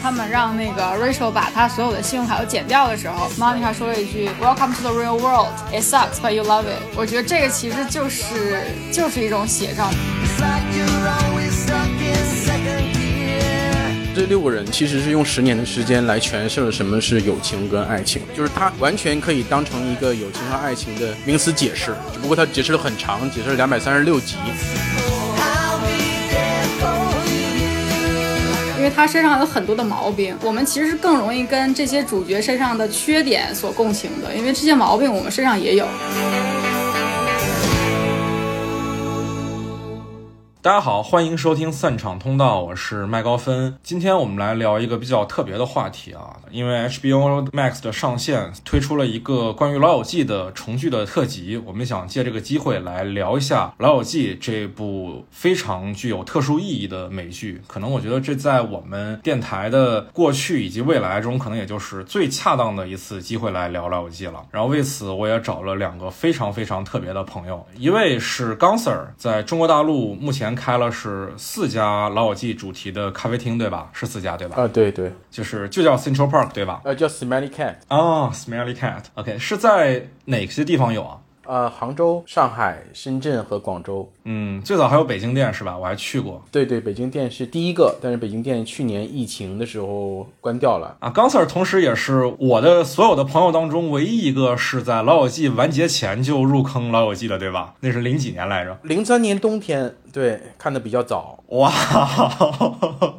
他们让那个 Rachel 把她所有的信用卡都剪掉的时候，Monica 说了一句 Welcome to the real world. It sucks, but you love it. 我觉得这个其实就是就是一种写照。这六个人其实是用十年的时间来诠释了什么是友情跟爱情，就是它完全可以当成一个友情和爱情的名词解释，只不过它解释了很长，解释了两百三十六集。为他身上有很多的毛病，我们其实是更容易跟这些主角身上的缺点所共情的，因为这些毛病我们身上也有。大家好，欢迎收听散场通道，我是麦高芬。今天我们来聊一个比较特别的话题啊，因为 HBO Max 的上线推出了一个关于《老友记》的重聚的特辑，我们想借这个机会来聊一下《老友记》这部非常具有特殊意义的美剧。可能我觉得这在我们电台的过去以及未来中，可能也就是最恰当的一次机会来聊《老友记》了。然后为此，我也找了两个非常非常特别的朋友，一位是刚 Sir，在中国大陆目前。开了是四家老友记主题的咖啡厅，对吧？是四家，对吧？啊，对对，就是就叫 Central Park，对吧？呃，叫 Smelly Cat。哦，Smelly Cat。OK，是在哪些地方有啊？呃，杭州、上海、深圳和广州。嗯，最早还有北京店是吧？我还去过。对对，北京店是第一个，但是北京店去年疫情的时候关掉了。啊，刚 Sir 同时也是我的所有的朋友当中唯一一个是在老友记完结前就入坑老友记的，对吧？那是零几年来着？零三年冬天。对，看的比较早哇。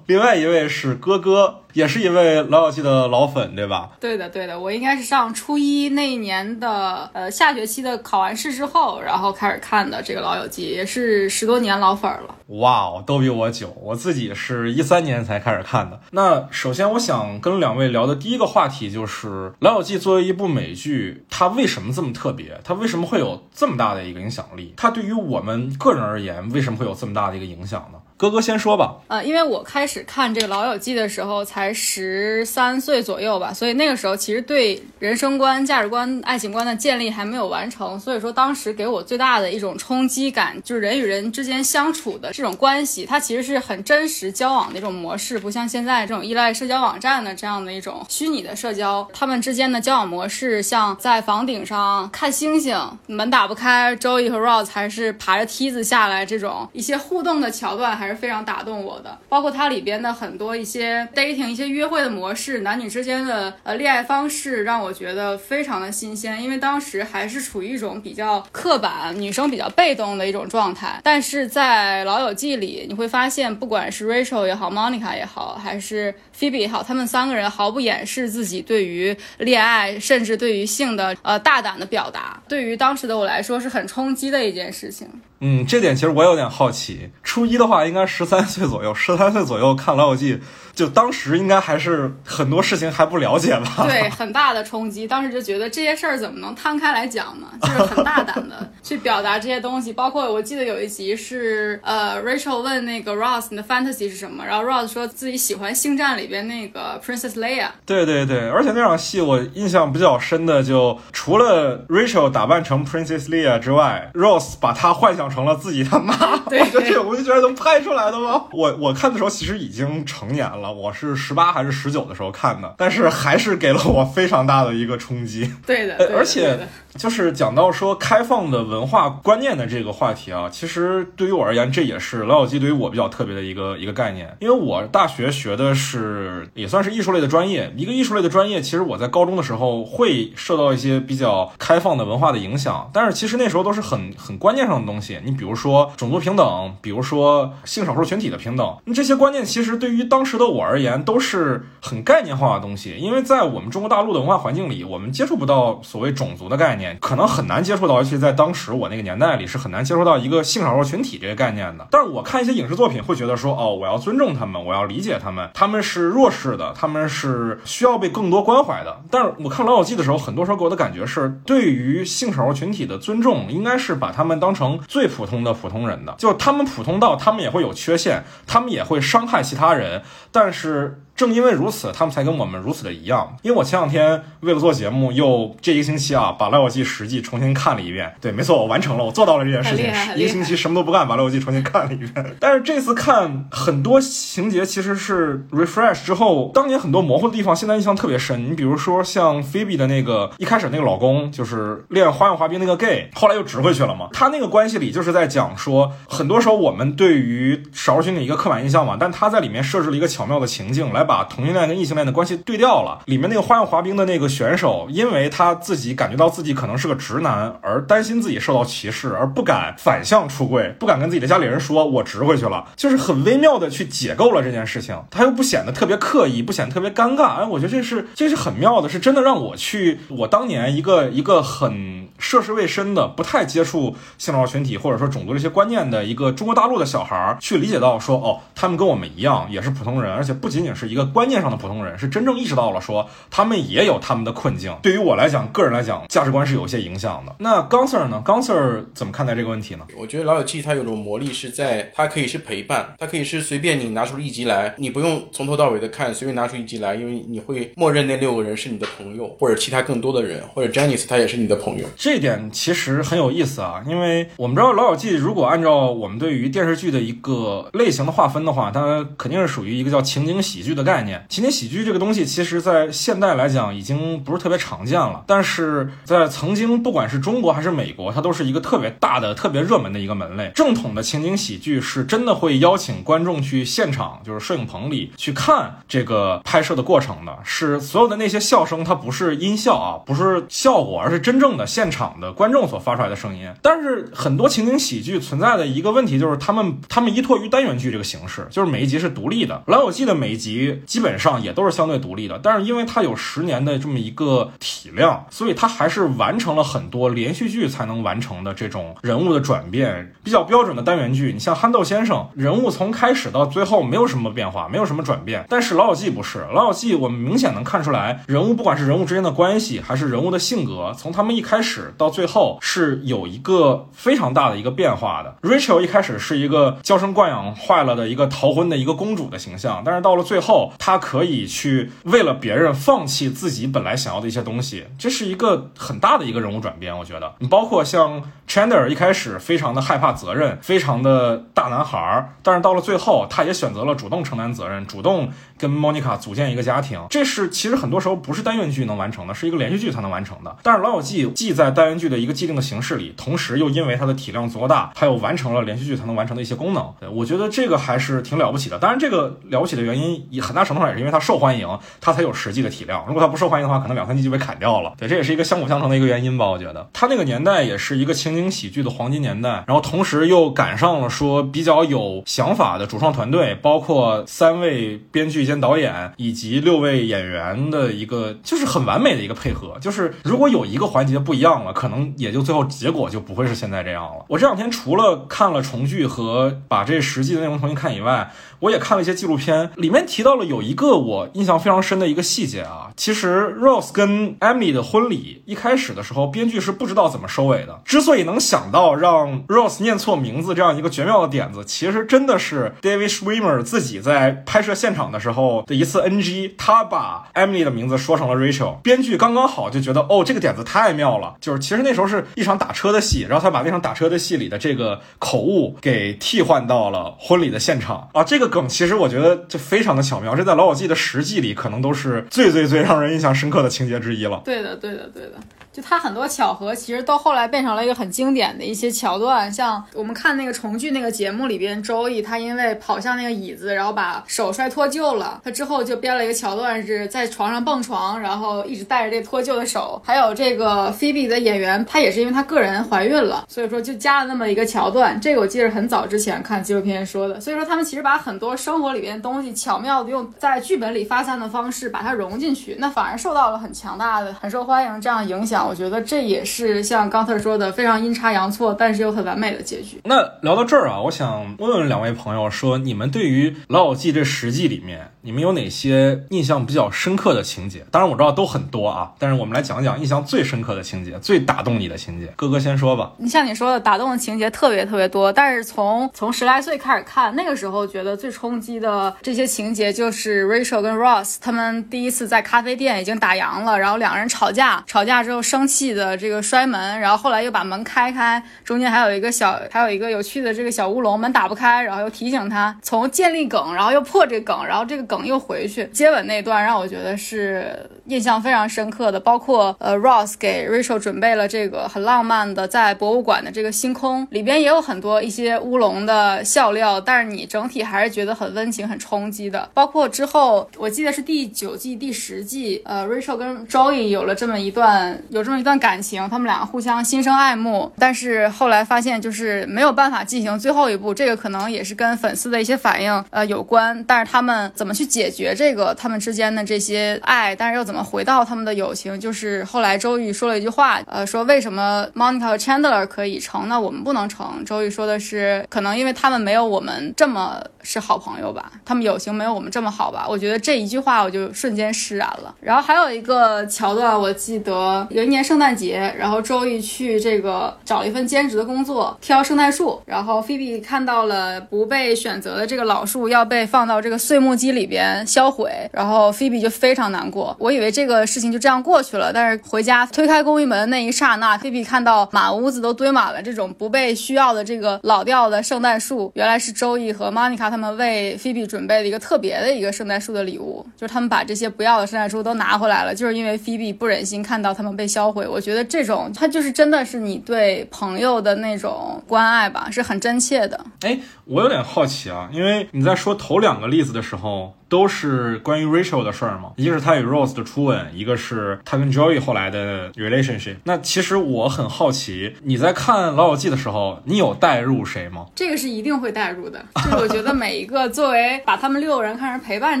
另外一位是哥哥，也是一位老友记的老粉，对吧？对的，对的，我应该是上初一那一年的呃下学期的考完试之后，然后开始看的这个老友记，也是十多年老粉了。哇哦，都比我久，我自己是一三年才开始看的。那首先我想跟两位聊的第一个话题就是老友记作为一部美剧，它为什么这么特别？它为什么会有这么大的一个影响力？它对于我们个人而言，为什么会？有这么大的一个影响呢？哥哥先说吧。呃，因为我开始看这个《老友记》的时候才十三岁左右吧，所以那个时候其实对人生观、价值观、爱情观的建立还没有完成。所以说，当时给我最大的一种冲击感，就是人与人之间相处的这种关系，它其实是很真实交往的一种模式，不像现在这种依赖社交网站的这样的一种虚拟的社交。他们之间的交往模式，像在房顶上看星星，门打不开，Joey 和 Ross 还是爬着梯子下来，这种一些互动的桥段还。还是非常打动我的，包括它里边的很多一些 dating 一些约会的模式，男女之间的呃恋爱方式，让我觉得非常的新鲜。因为当时还是处于一种比较刻板、女生比较被动的一种状态。但是在老友记里，你会发现，不管是 Rachel 也好，Monica 也好，还是 Phoebe 也好，他们三个人毫不掩饰自己对于恋爱，甚至对于性的呃大胆的表达。对于当时的我来说，是很冲击的一件事情。嗯，这点其实我有点好奇。初一的话，应该应该十三岁左右，十三岁左右看《老友记》。就当时应该还是很多事情还不了解吧？对，很大的冲击。当时就觉得这些事儿怎么能摊开来讲呢？就是很大胆的去表达这些东西。包括我记得有一集是，呃，Rachel 问那个 Ross 你的 fantasy 是什么，然后 Ross 说自己喜欢星战里边那个 Princess Leia。对对对，而且那场戏我印象比较深的，就除了 Rachel 打扮成 Princess Leia 之外，Ross 把她幻想成了自己他妈。对，这这我就觉得能拍出来的吗？我我看的时候其实已经成年了。我是十八还是十九的时候看的，但是还是给了我非常大的一个冲击。对的，而且就是讲到说开放的文文化观念的这个话题啊，其实对于我而言，这也是老友记对于我比较特别的一个一个概念。因为我大学学的是也算是艺术类的专业，一个艺术类的专业，其实我在高中的时候会受到一些比较开放的文化的影响，但是其实那时候都是很 很观念上的东西。你比如说种族平等，比如说性少数群体的平等，那这些观念其实对于当时的我而言。都是很概念化的东西，因为在我们中国大陆的文化环境里，我们接触不到所谓种族的概念，可能很难接触到，尤其在当时我那个年代里，是很难接受到一个性少数群体这个概念的。但是我看一些影视作品，会觉得说，哦，我要尊重他们，我要理解他们，他们是弱势的，他们是需要被更多关怀的。但是我看老友记的时候，很多时候给我的感觉是，对于性少数群体的尊重，应该是把他们当成最普通的普通人的，就他们普通到他们也会有缺陷，他们也会伤害其他人，但是。正因为如此，他们才跟我们如此的一样。因为我前两天为了做节目，又这一个星期啊，把《老友记》十季重新看了一遍。对，没错，我完成了，我做到了这件事情。一个星期什么都不干，把《老友记》重新看了一遍。但是这次看很多情节其实是 refresh 之后，当年很多模糊的地方，现在印象特别深。你比如说像 Phoebe 的那个一开始那个老公，就是练花样滑冰那个 gay，后来又直回去了嘛。他那个关系里就是在讲说，很多时候我们对于少数群体一个刻板印象嘛，但他在里面设置了一个巧妙的情境，来把同性恋跟异性恋的关系对调了。里面那个花样滑冰的那个选手，因为他自己感觉到自己可能是个直男，而担心自己受到歧视，而不敢反向出柜，不敢跟自己的家里人说我直回去了，就是很微妙的去解构了这件事情，他又不显得特别刻意，不显得特别尴尬。哎，我觉得这是这是很妙的，是真的让我去我当年一个一个很涉世未深的，不太接触性少数群体或者说种族这些观念的一个中国大陆的小孩儿，去理解到说哦，他们跟我们一样，也是普通人，而且不仅仅是一个观念上的普通人，是真正意识到了说他们也有他们的困境。对于我来讲，个人来讲，价值观是有一些影响的。那刚 Sir 呢？刚 Sir 怎么看待这个问题呢？我觉得《老友记》它有种魔力，是在它可以是陪伴，它可以是随便你拿出一集来，你不用从头到尾的看，随便拿出一集来，因为你会默认那六个人是你的朋友，或者其他更多的人，或者 Janice 他也是你的朋友。这一点其实很有意思啊，因为我们知道《老友记》如果按照我们对于电视剧的一个类型的划分的话，它肯定是属于一个叫情景喜剧的概念。情景喜剧这个东西，其实在现代来讲已经不是特别常见了，但是在曾经，不管是中国还是美国，它都是一个特别大的、特别热门的一个门类。正统的情景喜剧是真的会邀请观众去现场，就是摄影棚里去看这个拍摄的过程的，是所有的那些笑声，它不是音效啊，不是效果，而是真正的现场的观众所发出来的声音。但是很多情景喜剧存在的一个问题就是，他们他们依托于单元剧这个形式，就是每一集是独立的。老友记的每一集基本上也都是相对独立的，但是因为它有十年的这么一个体量，所以它还是完成了很多连续剧才能完成的这种人物的转变。比较标准的单元剧，你像憨豆先生，人物从开始到最后没有什么变化，没有什么转变。但是老友记不是，老友记我们明显能看出来，人物不管是人物之间的关系，还是人物的性格，从他们一开始到最后是有一个非常大的一个变化的。Rachel 一开始是一个娇生惯养坏了的一个逃婚的一个公主的形象，但是到了最后，他可以去为了别人放弃自己本来想要的一些东西，这是一个很大的一个人物转变。我觉得，你包括像 Chandler 一开始非常的害怕责任，非常的大男孩儿，但是到了最后，他也选择了主动承担责任，主动跟 Monica 组建一个家庭。这是其实很多时候不是单元剧能完成的，是一个连续剧才能完成的。但是《老友记》既在单元剧的一个既定的形式里，同时又因为它的体量足够大，它又完成了连续剧才能完成的一些功能。我觉得这个还是挺了不起的。当然，这个了不起的原因，也很大程度上也是因为它受欢迎，它才有实际的体量。如果它不受欢迎的话，可能两三集就被砍掉了。对，这也是一个相辅相成的一个原因吧。我觉得它那个年代也是一个情景喜剧的黄金年代，然后同时又赶上了说比较有想法的主创团队，包括三位编剧兼导演以及六位演员的一个，就是很完美的一个配合。就是如果有一个环节不一样了，可能也就最后结果就不会是现在这样了。我这两天除了看了重聚和把这实际的内容重新看以外，我也看了一些纪录片，里面提到了有一个我印象非常深的一个细节啊。其实 Rose 跟 Emily 的婚礼一开始的时候，编剧是不知道怎么收尾的。之所以能想到让 Rose 念错名字这样一个绝妙的点子，其实真的是 David Schwimmer 自己在拍摄现场的时候后的一次 NG，他把 Emily 的名字说成了 Rachel。编剧刚刚好就觉得哦，这个点子太妙了。就是其实那时候是一场打车的戏，然后他把那场打车的戏里的这个口误给替换到了婚礼的现场啊。这个梗其实我觉得就非常的巧妙，这在老友记的实际里可能都是最最最让人印象深刻的情节之一了。对的，对的，对的。就它很多巧合，其实到后来变成了一个很经典的一些桥段。像我们看那个重聚那个节目里边，周易他因为跑向那个椅子，然后把手摔脱臼了，他之后就编了一个桥段，是在床上蹦床，然后一直带着这脱臼的手。还有这个菲比的演员，他也是因为他个人怀孕了，所以说就加了那么一个桥段。这个我记得很早之前看纪录片说的。所以说他们其实把很多生活里边东西巧妙的用在剧本里发散的方式把它融进去，那反而受到了很强大的、很受欢迎这样影响。我觉得这也是像刚才说的非常阴差阳错，但是又很完美的结局。那聊到这儿啊，我想问问两位朋友，说你们对于《老友记》这十季里面，你们有哪些印象比较深刻的情节？当然我知道都很多啊，但是我们来讲讲印象最深刻的情节，最打动你的情节。哥哥先说吧。你像你说的，打动的情节特别特别多，但是从从十来岁开始看，那个时候觉得最冲击的这些情节就是 Rachel 跟 Ross 他们第一次在咖啡店已经打烊了，然后两个人吵架，吵架之后生气的这个摔门，然后后来又把门开开，中间还有一个小还有一个有趣的这个小乌龙，门打不开，然后又提醒他从建立梗，然后又破这梗，然后这个梗又回去接吻那段让我觉得是印象非常深刻的，包括呃 Ross 给 Rachel 准备了这个很浪漫的在博物馆的这个星空，里边也有很多一些乌龙的笑料，但是你整体还是觉得很温情、很冲击的。包括之后我记得是第九季第十季，呃 Rachel 跟 Joey 有了这么一段有这么一段感情，他们两个互相心生爱慕，但是后来发现就是没有办法进行最后一步，这个可能也是跟粉丝的一些反应呃有关，但是他们怎么去解决这个他们之间的这些爱，但是又怎么回到他们的友情，就是后来周瑜说了一句话，呃说为什么 Monica 和 Chandler 可以成，那我们不能成？周瑜说的是可能因为他们没有我们这么是好朋友吧，他们友情没有我们这么好吧？我觉得这一句话我就瞬间释然了。然后还有一个桥段，我记得有一年圣诞节，然后周易去这个找了一份兼职的工作，挑圣诞树，然后菲比看到了不被选择的这个老树要被放到这个碎木机里边销毁，然后菲比就非常难过。我以为这个事情就这样过去了，但是回家推开公寓门那一刹那，菲比看到满屋子都堆满了这种不被需要的这个老掉的圣诞树，原来是周易和 Monica 他们为菲比准备的一个特别的一个圣诞树的礼物，就是他们把这些不要的圣诞树都拿回来了，就是因为菲比不忍心看到他们被销毁。我觉得这种他就是真的是你对朋友的那种关爱吧，是很真切的。哎，我有点好奇啊，因为你在说头两个例子的时候。都是关于 Rachel 的事儿吗？一个是他与 Rose 的初吻，一个是他跟 Joey 后来的 relationship。那其实我很好奇，你在看《老友记》的时候，你有代入谁吗？这个是一定会代入的。就是我觉得每一个作为把他们六个人看成陪伴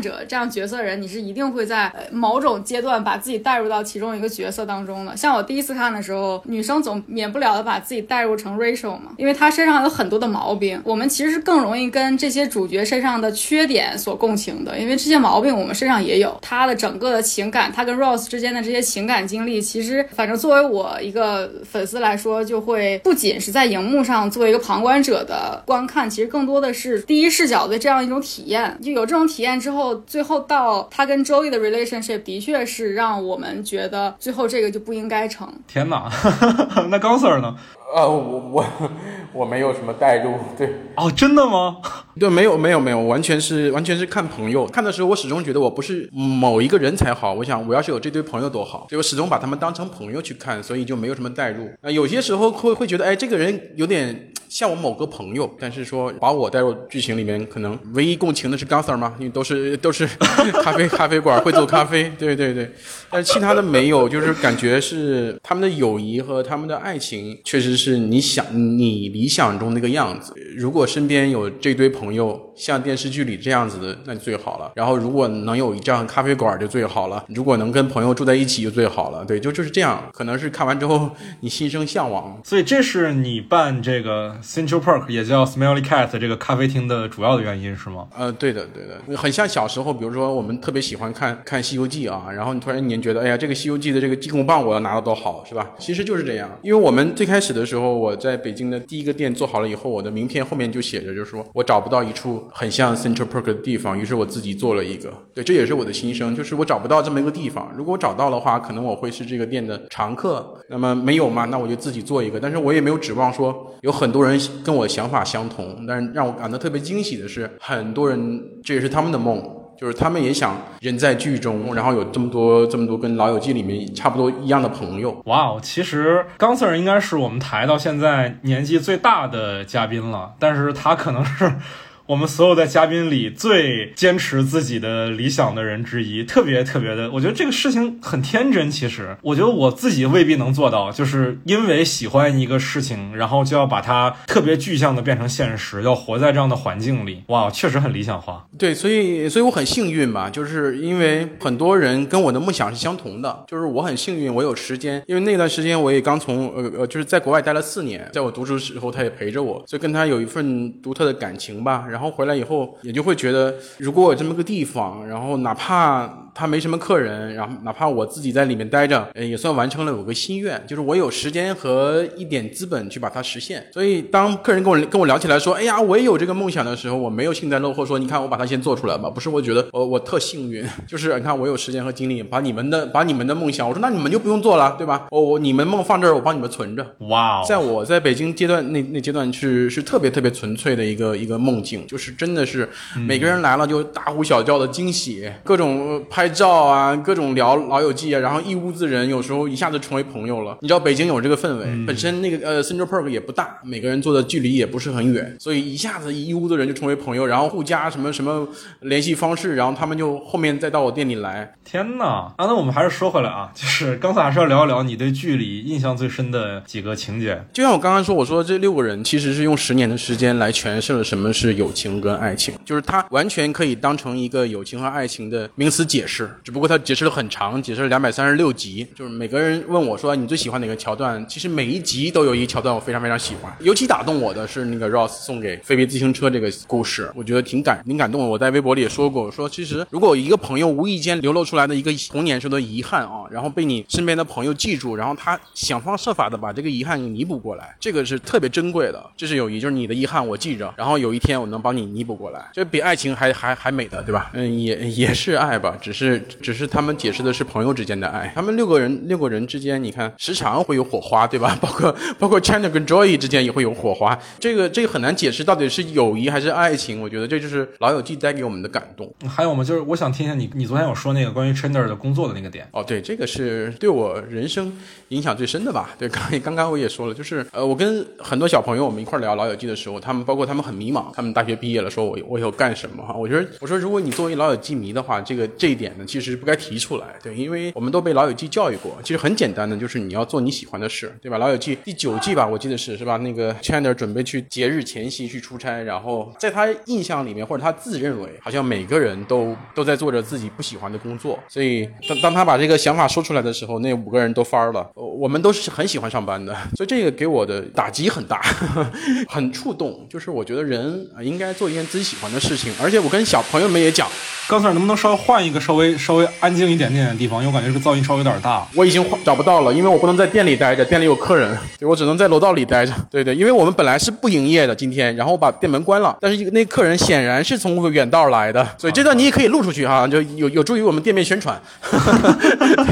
者 这样角色的人，你是一定会在某种阶段把自己带入到其中一个角色当中的。像我第一次看的时候，女生总免不了的把自己带入成 Rachel 嘛，因为她身上有很多的毛病，我们其实是更容易跟这些主角身上的缺点所共情的。因为这些毛病我们身上也有，他的整个的情感，他跟 Rose 之间的这些情感经历，其实反正作为我一个粉丝来说，就会不仅是在荧幕上作为一个旁观者的观看，其实更多的是第一视角的这样一种体验。就有这种体验之后，最后到他跟 Joey 的 relationship，的确是让我们觉得最后这个就不应该成。天哪，那高 Sir 呢？呃，我我我没有什么代入，对，哦，真的吗？对，没有没有没有，完全是完全是看朋友。看的时候，我始终觉得我不是某一个人才好，我想我要是有这堆朋友多好，所以我始终把他们当成朋友去看，所以就没有什么代入。呃，有些时候会会觉得，哎，这个人有点像我某个朋友，但是说把我带入剧情里面，可能唯一共情的是刚 Sir 吗？因为都是 都是咖啡 咖啡馆会做咖啡，对对对，但是其他的没有，就是感觉是他们的友谊和他们的爱情，确实是你想你理想中那个样子。如果身边有这堆朋友像电视剧里这样子的，那就最好了。然后如果能有一张咖啡馆就最好了。如果能跟朋友住在一起就最好了。对，就就是这样。可能是看完之后你心生向往。所以这是你办这个 Central Park 也叫 Smelly Cat 这个咖啡厅的主要的原因是吗？呃，对的，对的，很像小时候，比如说我们特别喜欢看看《西游记》啊，然后你突然一年觉得，哎呀，这个《西游记》的这个金箍棒我要拿到多好，是吧？其实就是这样。因为我们最开始的时候，我在北京的第一个店做好了以后，我的名片后面就写着，就是说我找不到一处很像 Central Park 的地方，于是我自己做了一个。对，这也是我的心声，就是我找不到这么一个地方。如果我找到的话，可能我会是这个店的常客。那么没有嘛，那我就自己做一个。但是我也没有指望说有很多人跟我想法相同。但是让我感到特别惊喜的是，很多人这也是他们的梦。就是他们也想人在剧中，然后有这么多这么多跟《老友记》里面差不多一样的朋友。哇哦，其实刚 Sir 应该是我们台到现在年纪最大的嘉宾了，但是他可能是我们所有的嘉宾里最坚持自己的理想的人之一，特别特别的，我觉得这个事情很天真。其实，我觉得我自己未必能做到，就是因为喜欢一个事情，然后就要把它特别具象的变成现实，要活在这样的环境里。哇，确实很理想化。对，所以所以我很幸运吧，就是因为很多人跟我的梦想是相同的，就是我很幸运，我有时间，因为那段时间我也刚从呃呃，就是在国外待了四年，在我读书时候他也陪着我，所以跟他有一份独特的感情吧。然然后回来以后，也就会觉得，如果有这么个地方，然后哪怕他没什么客人，然后哪怕我自己在里面待着，呃，也算完成了我个心愿，就是我有时间和一点资本去把它实现。所以当客人跟我跟我聊起来说，哎呀，我也有这个梦想的时候，我没有幸灾乐祸说，你看我把它先做出来吧，不是，我觉得我我特幸运，就是你看我有时间和精力把你们的把你们的梦想，我说那你们就不用做了，对吧？我我你们梦放这儿，我帮你们存着。哇哦，在我在北京阶段那那阶段是是特别特别纯粹的一个一个梦境，就是真的是每个人来了就大呼小叫的惊喜，各种呃拍照啊，各种聊老友记啊，然后一屋子人有时候一下子成为朋友了。你知道北京有这个氛围，本身那个呃 Central Park 也不大，每个人坐的距离也不是很远，所以一下子一屋子人就成为朋友，然后互加什么什么联系方式，然后他们就后面再到我店里来。天呐！啊，那我们还是说回来啊，就是刚才还是要聊一聊你对剧里印象最深的几个情节。就像我刚刚说，我说这六个人其实是用十年的时间来诠释了什么是友情跟爱情，就是他完全可以当成一个友情和爱情的名词解释，只不过他解释了很长，解释了两百三十六集。就是每个人问我说你最喜欢哪个桥段，其实每一集都有一桥段我非常非常喜欢。尤其打动我的是那个 Ross 送给菲菲自行车这个故事，我觉得挺感挺感动的。我在微博里也说过，我说其实如果一个朋友无意间流露出来的一个童年时候的遗憾啊，然后被你身边的朋友记住，然后他想方设法的把这个遗憾给弥补过来，这个是特别珍贵的。这是友谊，就是你的遗憾我记着，然后有一天我能帮你弥补过来，这比爱情还还还美的，对吧？嗯，也也是爱吧，只是只是他们解释的是朋友之间的爱。他们六个人六个人之间，你看时常会有火花，对吧？包括包括 Chandler 跟 Joy 之间也会有火花，这个这个很难解释到底是友谊还是爱情。我觉得这就是老友记带给我们的感动。还有吗？就是我想听一下你，你昨天有说那个关于 Chandler 的工作的那个点。哦，对，这个是对我人生影响最深的吧？对，刚刚刚我也说了，就是呃，我跟很多小朋友我们一块儿聊老友记的时候，他们包括他们很迷茫，他们大学毕业了，说我我以后干什么哈？我觉得我说如果你作为老友记迷的话，这个这一点其实不该提出来，对，因为我们都被老友记教育过，其实很简单的，就是你要做你喜欢的事，对吧？老友记第九季吧，我记得是是吧？那个 Chandler 准备去节日前夕去出差，然后在他印象里面或者他自认为，好像每个人都都在做着自己不喜欢的工作，所以当当他把这个想法说出来的时候，那五个人都翻儿了。我们都是很喜欢上班的，所以这个给我的打击很大，很触动。就是我觉得人啊应该做一件自己喜欢的事情，而且我跟小朋友们也讲，刚才能不能稍微换一个稍微稍微安静一点点的地方？因为我感觉这个噪音稍微有点大。我已经找不到了，因为我不能在店里待着，店里有客人，对我只能在楼道里待着。对对，因为我们本来是不营业的今天，然后把店门关了，但是那客人显然是从远道来的，所以这段你也可以录出去哈，就有有助于我们店面宣传。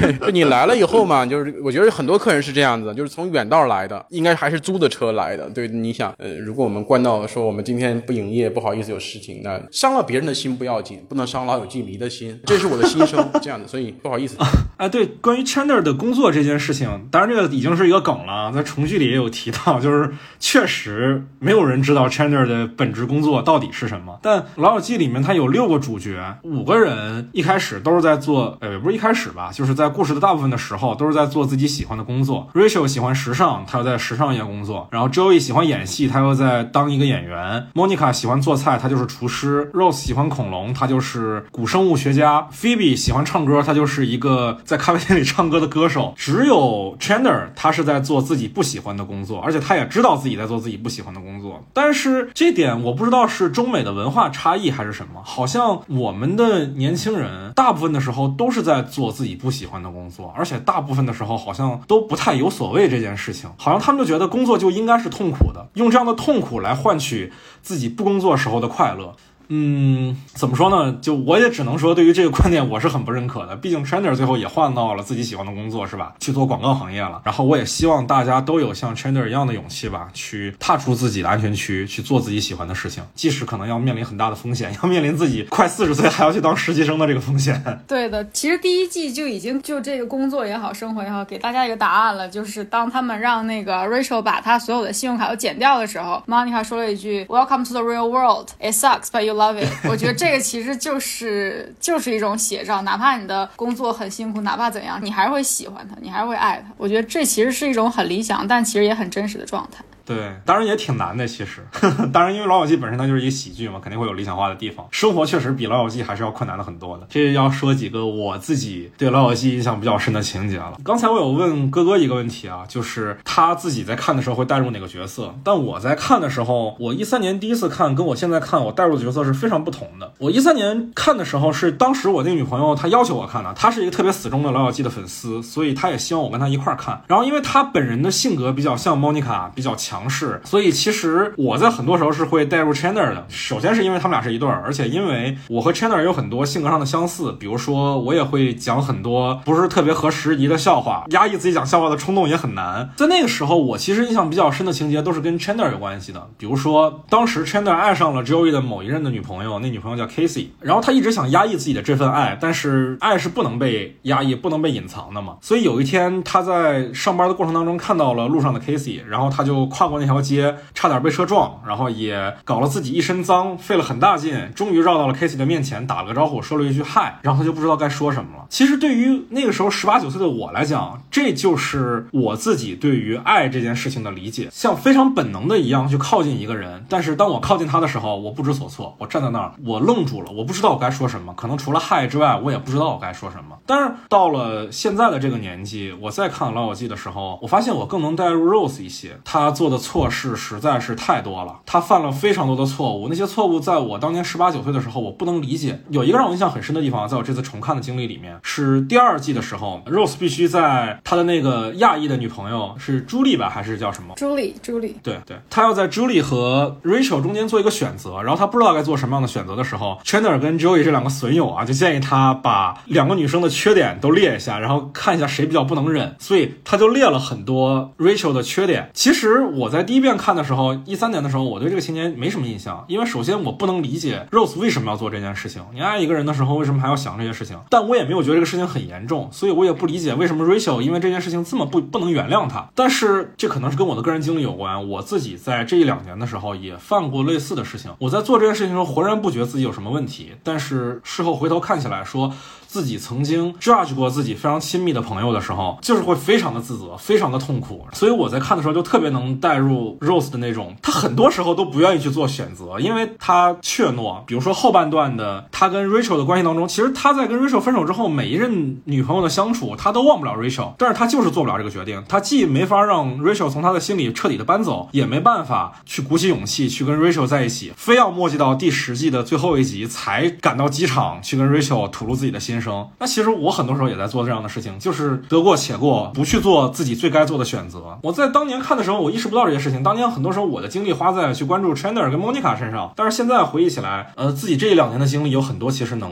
对，就你来了以后嘛，就是我觉得很多客人是这样子，就是从远道来的，应该还是租的车来的。对，你想，呃，如果我们关到说我们今天不营业，不好意思有事情，那伤了别人的心不要紧，不能伤老友记迷的心，这是我的心声，这样的，所以 不好意思。哎，对，关于 Chandler 的工作这件事情，当然这个已经是一个梗了，在重聚里也有提到，就是确实没有人知道 Chandler 的本职工作到底是什么。但老友记里面他有六个主角，五个人一开始都是在做，呃，不是一开始吧，就是在故事的大部分的时候都是在做自己喜欢的工作。Rachel 喜欢时尚，他要在时尚业工作；然后 Joey 喜欢演戏，他又在当一个演员；Monica 喜欢做菜，他就是厨师；Rose 喜欢恐龙，他就是古生物学家；Phoebe 喜欢唱歌，她就是一个在咖啡店里唱歌的歌手。只有 Chandler 他是在做自己不喜欢的工作，而且他也知道自己在做自己不喜欢的工作。但是这点我不知道是中美的文化差异还是什么，好像我们的年轻人大部分的时候都是在做自己不喜欢的工作，而且大部分的时候好像都不太有所谓这件事情，好像他们就觉得工作就应该是痛苦的，用这样的痛苦来换取自己不工作时候的快乐。嗯，怎么说呢？就我也只能说，对于这个观点，我是很不认可的。毕竟 Chandler 最后也换到了自己喜欢的工作，是吧？去做广告行业了。然后我也希望大家都有像 Chandler 一样的勇气吧，去踏出自己的安全区，去做自己喜欢的事情，即使可能要面临很大的风险，要面临自己快四十岁还要去当实习生的这个风险。对的，其实第一季就已经就这个工作也好，生活也好，给大家一个答案了。就是当他们让那个 Rachel 把他所有的信用卡都剪掉的时候，Monica 说了一句 “Welcome to the real world. It sucks, but you love it.” 我觉得这个其实就是就是一种写照，哪怕你的工作很辛苦，哪怕怎样，你还是会喜欢他，你还是会爱他。我觉得这其实是一种很理想，但其实也很真实的状态。对，当然也挺难的。其实，呵 呵当然，因为《老友记》本身它就是一个喜剧嘛，肯定会有理想化的地方。生活确实比《老友记》还是要困难的很多的。这要说几个我自己对《老友记》印象比较深的情节了。刚才我有问哥哥一个问题啊，就是他自己在看的时候会带入哪个角色？但我在看的时候，我一三年第一次看，跟我现在看我带入的角色是非常不同的。我一三年看的时候是当时我那个女朋友她要求我看的，她是一个特别死忠的《老友记》的粉丝，所以她也希望我跟她一块儿看。然后因为她本人的性格比较像莫妮卡，比较强强势，所以。其实我在很多时候是会带入 Chandler 的。首先是因为他们俩是一对儿，而且因为我和 Chandler 有很多性格上的相似，比如说我也会讲很多不是特别合时宜的笑话，压抑自己讲笑话的冲动也很难。在那个时候，我其实印象比较深的情节都是跟 Chandler 有关系的，比如说当时 Chandler 爱上了 Joey 的某一任的女朋友，那女朋友叫 Casey，然后他一直想压抑自己的这份爱，但是爱是不能被压抑、不能被隐藏的嘛。所以有一天他在上班的过程当中看到了路上的 Casey，然后他就跨跨过那条街。差点被车撞，然后也搞了自己一身脏，费了很大劲，终于绕到了 Casey 的面前，打了个招呼，说了一句嗨，然后他就不知道该说什么了。其实对于那个时候十八九岁的我来讲，这就是我自己对于爱这件事情的理解，像非常本能的一样去靠近一个人。但是当我靠近他的时候，我不知所措，我站在那儿，我愣住了，我不知道我该说什么。可能除了嗨之外，我也不知道我该说什么。但是到了现在的这个年纪，我再看《老友记》的时候，我发现我更能带入 Rose 一些，他做的错事实在是太多了，他犯了非常多的错误，那些错误在我当年十八九岁的时候，我不能理解。有一个让我印象很深的地方，在我这次重看的经历里面，是第二季的时候，Rose 必须在他的那个亚裔的女朋友是朱莉吧，还是叫什么？朱莉，朱莉，对对，他要在朱莉和 Rachel 中间做一个选择，然后他不知道该做什么样的选择的时候，Chandler 跟 Joey 这两个损友啊，就建议他把两个女生的缺点都列一下，然后看一下谁比较不能忍，所以他就列了很多 Rachel 的缺点。其实我我在第一遍看的时候，一三年的时候，我对这个情节没什么印象，因为首先我不能理解 Rose 为什么要做这件事情。你爱一个人的时候，为什么还要想这些事情？但我也没有觉得这个事情很严重，所以我也不理解为什么 Rachel 因为这件事情这么不不能原谅他。但是这可能是跟我的个人经历有关，我自己在这一两年的时候也犯过类似的事情。我在做这件事情的时候，浑然不觉自己有什么问题，但是事后回头看起来说。自己曾经 judge 过自己非常亲密的朋友的时候，就是会非常的自责，非常的痛苦。所以我在看的时候就特别能带入 Rose 的那种，他很多时候都不愿意去做选择，因为他怯懦。比如说后半段的他跟 Rachel 的关系当中，其实他在跟 Rachel 分手之后，每一任女朋友的相处，他都忘不了 Rachel，但是他就是做不了这个决定。他既没法让 Rachel 从他的心里彻底的搬走，也没办法去鼓起勇气去跟 Rachel 在一起，非要磨叽到第十季的最后一集才赶到机场去跟 Rachel 吐露自己的心。生那其实我很多时候也在做这样的事情，就是得过且过，不去做自己最该做的选择。我在当年看的时候，我意识不到这些事情。当年很多时候我的精力花在去关注 Chandler 跟 Monica 身上，但是现在回忆起来，呃，自己这一两年的经历有很多其实能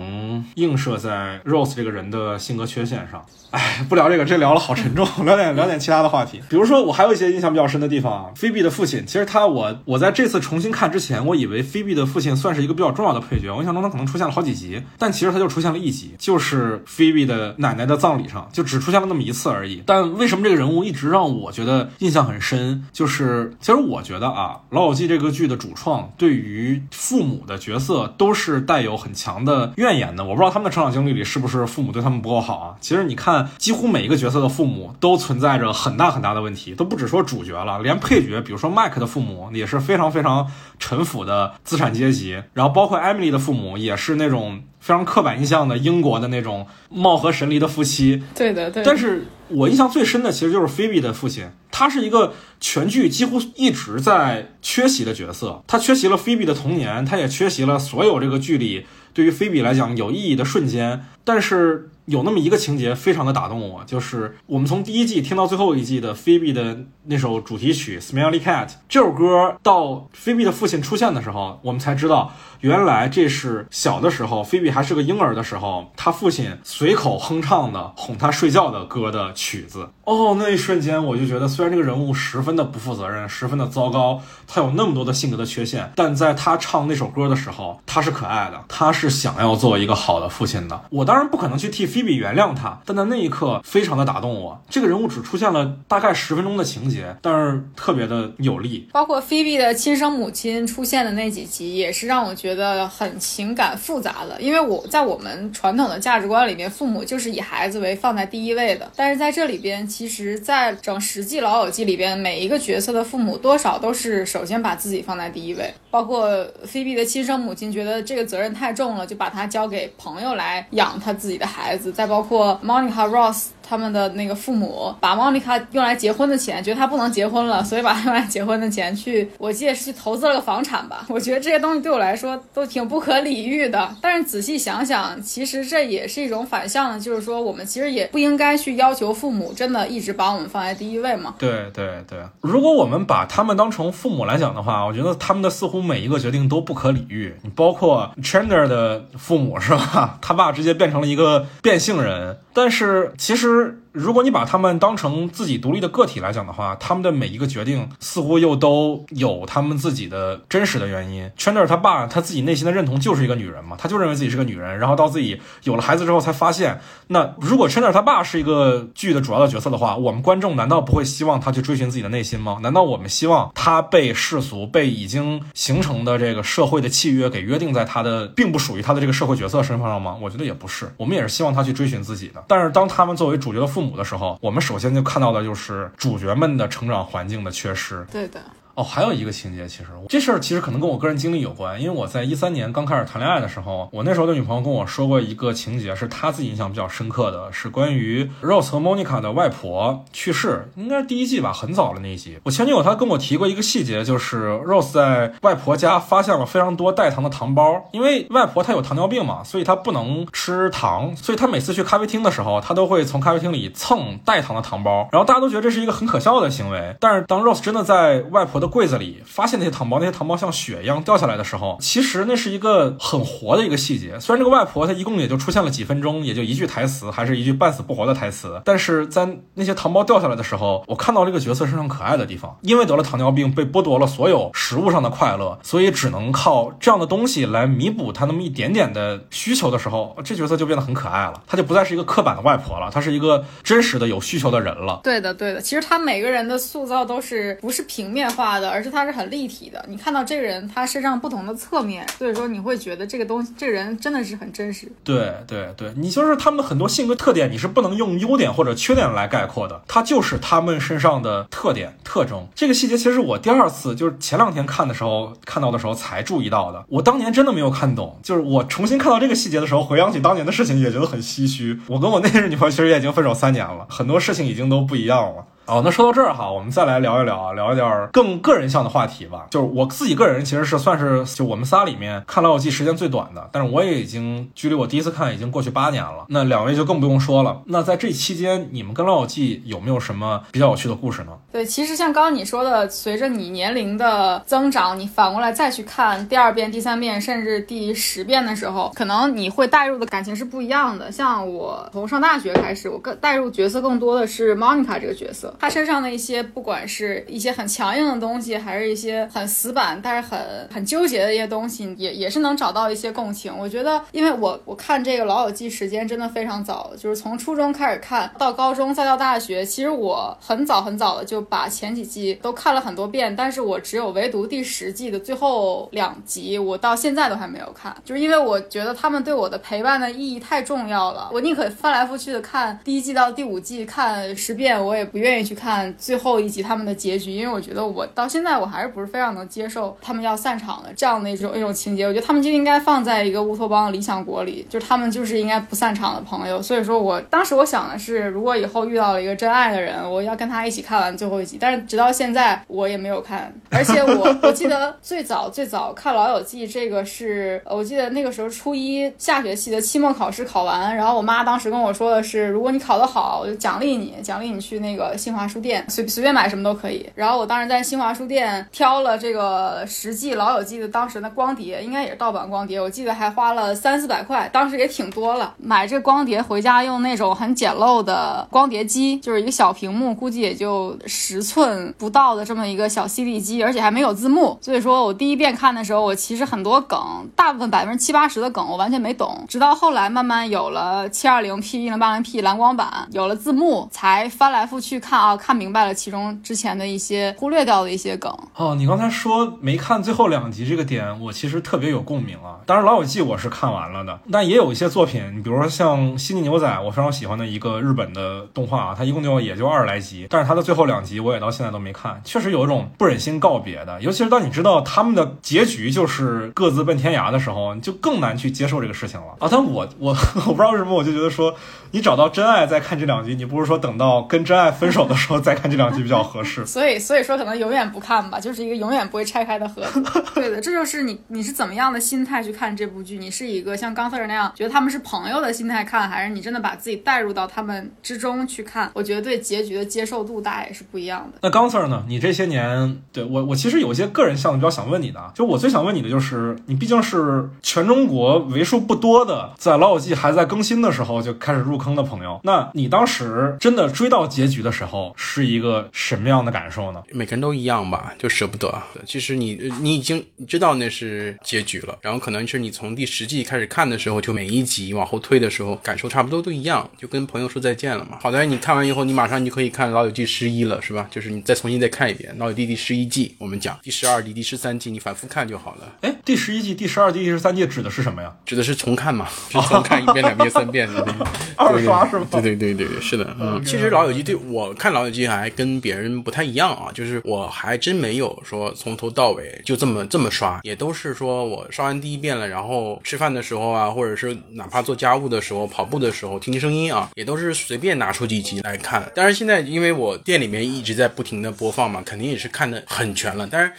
映射在 Rose 这个人的性格缺陷上。哎，不聊这个，这聊了好沉重，聊点聊点其他的话题。比如说，我还有一些印象比较深的地方啊，菲比的父亲，其实他我我在这次重新看之前，我以为菲比的父亲算是一个比较重要的配角，我印象中他可能出现了好几集，但其实他就出现了一集，就是。菲比的奶奶的葬礼上，就只出现了那么一次而已。但为什么这个人物一直让我觉得印象很深？就是其实我觉得啊，《老友记》这个剧的主创对于父母的角色都是带有很强的怨言的。我不知道他们的成长经历里是不是父母对他们不够好啊？其实你看，几乎每一个角色的父母都存在着很大很大的问题，都不只说主角了，连配角，比如说麦克的父母也是非常非常陈腐的资产阶级，然后包括艾米丽的父母也是那种。非常刻板印象的英国的那种貌合神离的夫妻，对的，对。但是我印象最深的其实就是菲比的父亲，他是一个全剧几乎一直在缺席的角色，他缺席了菲比的童年，他也缺席了所有这个剧里对于菲比来讲有意义的瞬间。但是有那么一个情节非常的打动我，就是我们从第一季听到最后一季的菲比的那首主题曲《Smelly Cat》这首歌，到菲比的父亲出现的时候，我们才知道。原来这是小的时候，菲比还是个婴儿的时候，他父亲随口哼唱的哄他睡觉的歌的曲子。哦，那一瞬间我就觉得，虽然这个人物十分的不负责任，十分的糟糕，他有那么多的性格的缺陷，但在他唱那首歌的时候，他是可爱的，他是想要做一个好的父亲的。我当然不可能去替菲比原谅他，但在那一刻非常的打动我。这个人物只出现了大概十分钟的情节，但是特别的有力。包括菲比的亲生母亲出现的那几集，也是让我觉。觉得很情感复杂的，因为我在我们传统的价值观里面，父母就是以孩子为放在第一位的。但是在这里边，其实，在整十季《老友记》里边，每一个角色的父母多少都是首先把自己放在第一位。包括菲比的亲生母亲觉得这个责任太重了，就把他交给朋友来养他自己的孩子。再包括 Monica Ross。他们的那个父母把莫妮卡用来结婚的钱，觉得她不能结婚了，所以把用来结婚的钱去，我记得是去投资了个房产吧。我觉得这些东西对我来说都挺不可理喻的。但是仔细想想，其实这也是一种反向的，就是说我们其实也不应该去要求父母真的一直把我们放在第一位嘛。对对对，如果我们把他们当成父母来讲的话，我觉得他们的似乎每一个决定都不可理喻。你包括 Chandler 的父母是吧？他爸直接变成了一个变性人，但是其实。如果你把他们当成自己独立的个体来讲的话，他们的每一个决定似乎又都有他们自己的真实的原因。Chandler 他爸他自己内心的认同就是一个女人嘛，他就认为自己是个女人，然后到自己有了孩子之后才发现，那如果 Chandler 他爸是一个剧的主要的角色的话，我们观众难道不会希望他去追寻自己的内心吗？难道我们希望他被世俗、被已经形成的这个社会的契约给约定在他的并不属于他的这个社会角色身份上吗？我觉得也不是，我们也是希望他去追寻自己的。但是当他们作为主角的父母的时候，我们首先就看到的就是主角们的成长环境的缺失。对的。哦，还有一个情节，其实这事儿其实可能跟我个人经历有关，因为我在一三年刚开始谈恋爱的时候，我那时候的女朋友跟我说过一个情节，是她自己印象比较深刻的，是关于 Rose 和 Monica 的外婆去世，应该是第一季吧，很早的那一集。我前女友她跟我提过一个细节，就是 Rose 在外婆家发现了非常多代糖的糖包，因为外婆她有糖尿病嘛，所以她不能吃糖，所以她每次去咖啡厅的时候，她都会从咖啡厅里蹭代糖的糖包，然后大家都觉得这是一个很可笑的行为，但是当 Rose 真的在外婆的柜子里发现那些糖包，那些糖包像雪一样掉下来的时候，其实那是一个很活的一个细节。虽然这个外婆她一共也就出现了几分钟，也就一句台词，还是一句半死不活的台词，但是在那些糖包掉下来的时候，我看到这个角色身上可爱的地方。因为得了糖尿病，被剥夺了所有食物上的快乐，所以只能靠这样的东西来弥补他那么一点点的需求的时候，这角色就变得很可爱了。她就不再是一个刻板的外婆了，她是一个真实的有需求的人了。对的，对的。其实他每个人的塑造都是不是平面化的，而是。他是很立体的，你看到这个人他身上不同的侧面，所以说你会觉得这个东西，这个人真的是很真实。对对对，你就是他们很多性格特点，你是不能用优点或者缺点来概括的，他就是他们身上的特点特征。这个细节其实我第二次就是前两天看的时候看到的时候才注意到的，我当年真的没有看懂，就是我重新看到这个细节的时候，回想起当年的事情也觉得很唏嘘。我跟我那任女朋友其实也已经分手三年了，很多事情已经都不一样了。哦，那说到这儿哈，我们再来聊一聊，聊一点更个人向的话题吧。就是我自己个人其实是算是就我们仨里面看《老友记》时间最短的，但是我也已经距离我第一次看已经过去八年了。那两位就更不用说了。那在这期间，你们跟《老友记》有没有什么比较有趣的故事呢？对，其实像刚刚你说的，随着你年龄的增长，你反过来再去看第二遍、第三遍，甚至第十遍的时候，可能你会带入的感情是不一样的。像我从上大学开始，我更带入角色更多的是 Monica 这个角色。他身上的一些，不管是一些很强硬的东西，还是一些很死板但是很很纠结的一些东西，也也是能找到一些共情。我觉得，因为我我看这个《老友记》时间真的非常早，就是从初中开始看到高中，再到大学。其实我很早很早的就把前几季都看了很多遍，但是我只有唯独第十季的最后两集，我到现在都还没有看，就是因为我觉得他们对我的陪伴的意义太重要了。我宁可翻来覆去的看第一季到第五季看十遍，我也不愿意。去看最后一集他们的结局，因为我觉得我到现在我还是不是非常能接受他们要散场的这样的一种一种情节。我觉得他们就应该放在一个乌托邦的理想国里，就是他们就是应该不散场的朋友。所以说我当时我想的是，如果以后遇到了一个真爱的人，我要跟他一起看完最后一集。但是直到现在我也没有看，而且我 我记得最早最早看《老友记》这个是，我记得那个时候初一下学期的期末考试考完，然后我妈当时跟我说的是，如果你考得好，我就奖励你，奖励你去那个新新华书店随随便买什么都可以。然后我当时在新华书店挑了这个十季《老友记》的当时的光碟，应该也是盗版光碟，我记得还花了三四百块，当时也挺多了。买这光碟回家用那种很简陋的光碟机，就是一个小屏幕，估计也就十寸不到的这么一个小 CD 机，而且还没有字幕。所以说我第一遍看的时候，我其实很多梗，大部分百分之七八十的梗我完全没懂，直到后来慢慢有了七二零 P、一零八零 P 蓝光版，有了字幕，才翻来覆去看啊，看明白了其中之前的一些忽略掉的一些梗。哦，你刚才说没看最后两集这个点，我其实特别有共鸣啊。当然，《老友记》我是看完了的，但也有一些作品，你比如说像《星际牛仔》，我非常喜欢的一个日本的动画啊，它一共就也就二十来集，但是它的最后两集我也到现在都没看，确实有一种不忍心告别的。尤其是当你知道他们的结局就是各自奔天涯的时候，你就更难去接受这个事情了啊。但我我我不知道为什么，我就觉得说，你找到真爱再看这两集，你不如说等到跟真爱分手的时候再看这两集比较合适。所以，所以说可能永远不看吧，就是一个永远不会拆开的盒子。对的，这就是你你是怎么样的心态去看这部剧？你是一个像冈特尔那样觉得他们是朋友的心态看，还是你真的把自己带入到他们之中去看？我觉得对结局的接受度大概是不一样的。那刚 Sir 呢？你这些年，对我我其实有一些个人项目比较想问你的，就我最想问你的就是，你毕竟是全中国为数不多的在《老友记》还在更新的时候就开始入坑的朋友，那你当时真的追到结局的时候是一个什么样的感受呢？每个人都一样吧，就舍不得。其实你你已经知道那是结局了，然后可能是你从第十季开始看的时候，就每一集往后推的时候，感受差不多都一样，就跟朋友说再见了嘛。好在你看完以后，你马上就可以看《老友记》十一了，是吧？就是你再重新再看一遍《老友记》第十一季，我们讲第十二季、第十三季，你反复看就好了。哎，第十一季、第十二季、第十三季指的是什么呀？指的是重看嘛，是重看一遍、两遍、三遍的那个 二刷是吗对对对对对，是的，嗯。其实《老友记》对我看《老友记》还跟别人不太一样啊，就是我还真没有说从头到尾就这么这么刷，也都是说我刷完第一遍了，然后吃饭的时候啊，或者是哪怕做家务的时候、跑步的时候听声音啊，也都是随便拿出几集来看。但是现在因为我店里面一直在不停的播放嘛，肯定也是看的很全了，但是。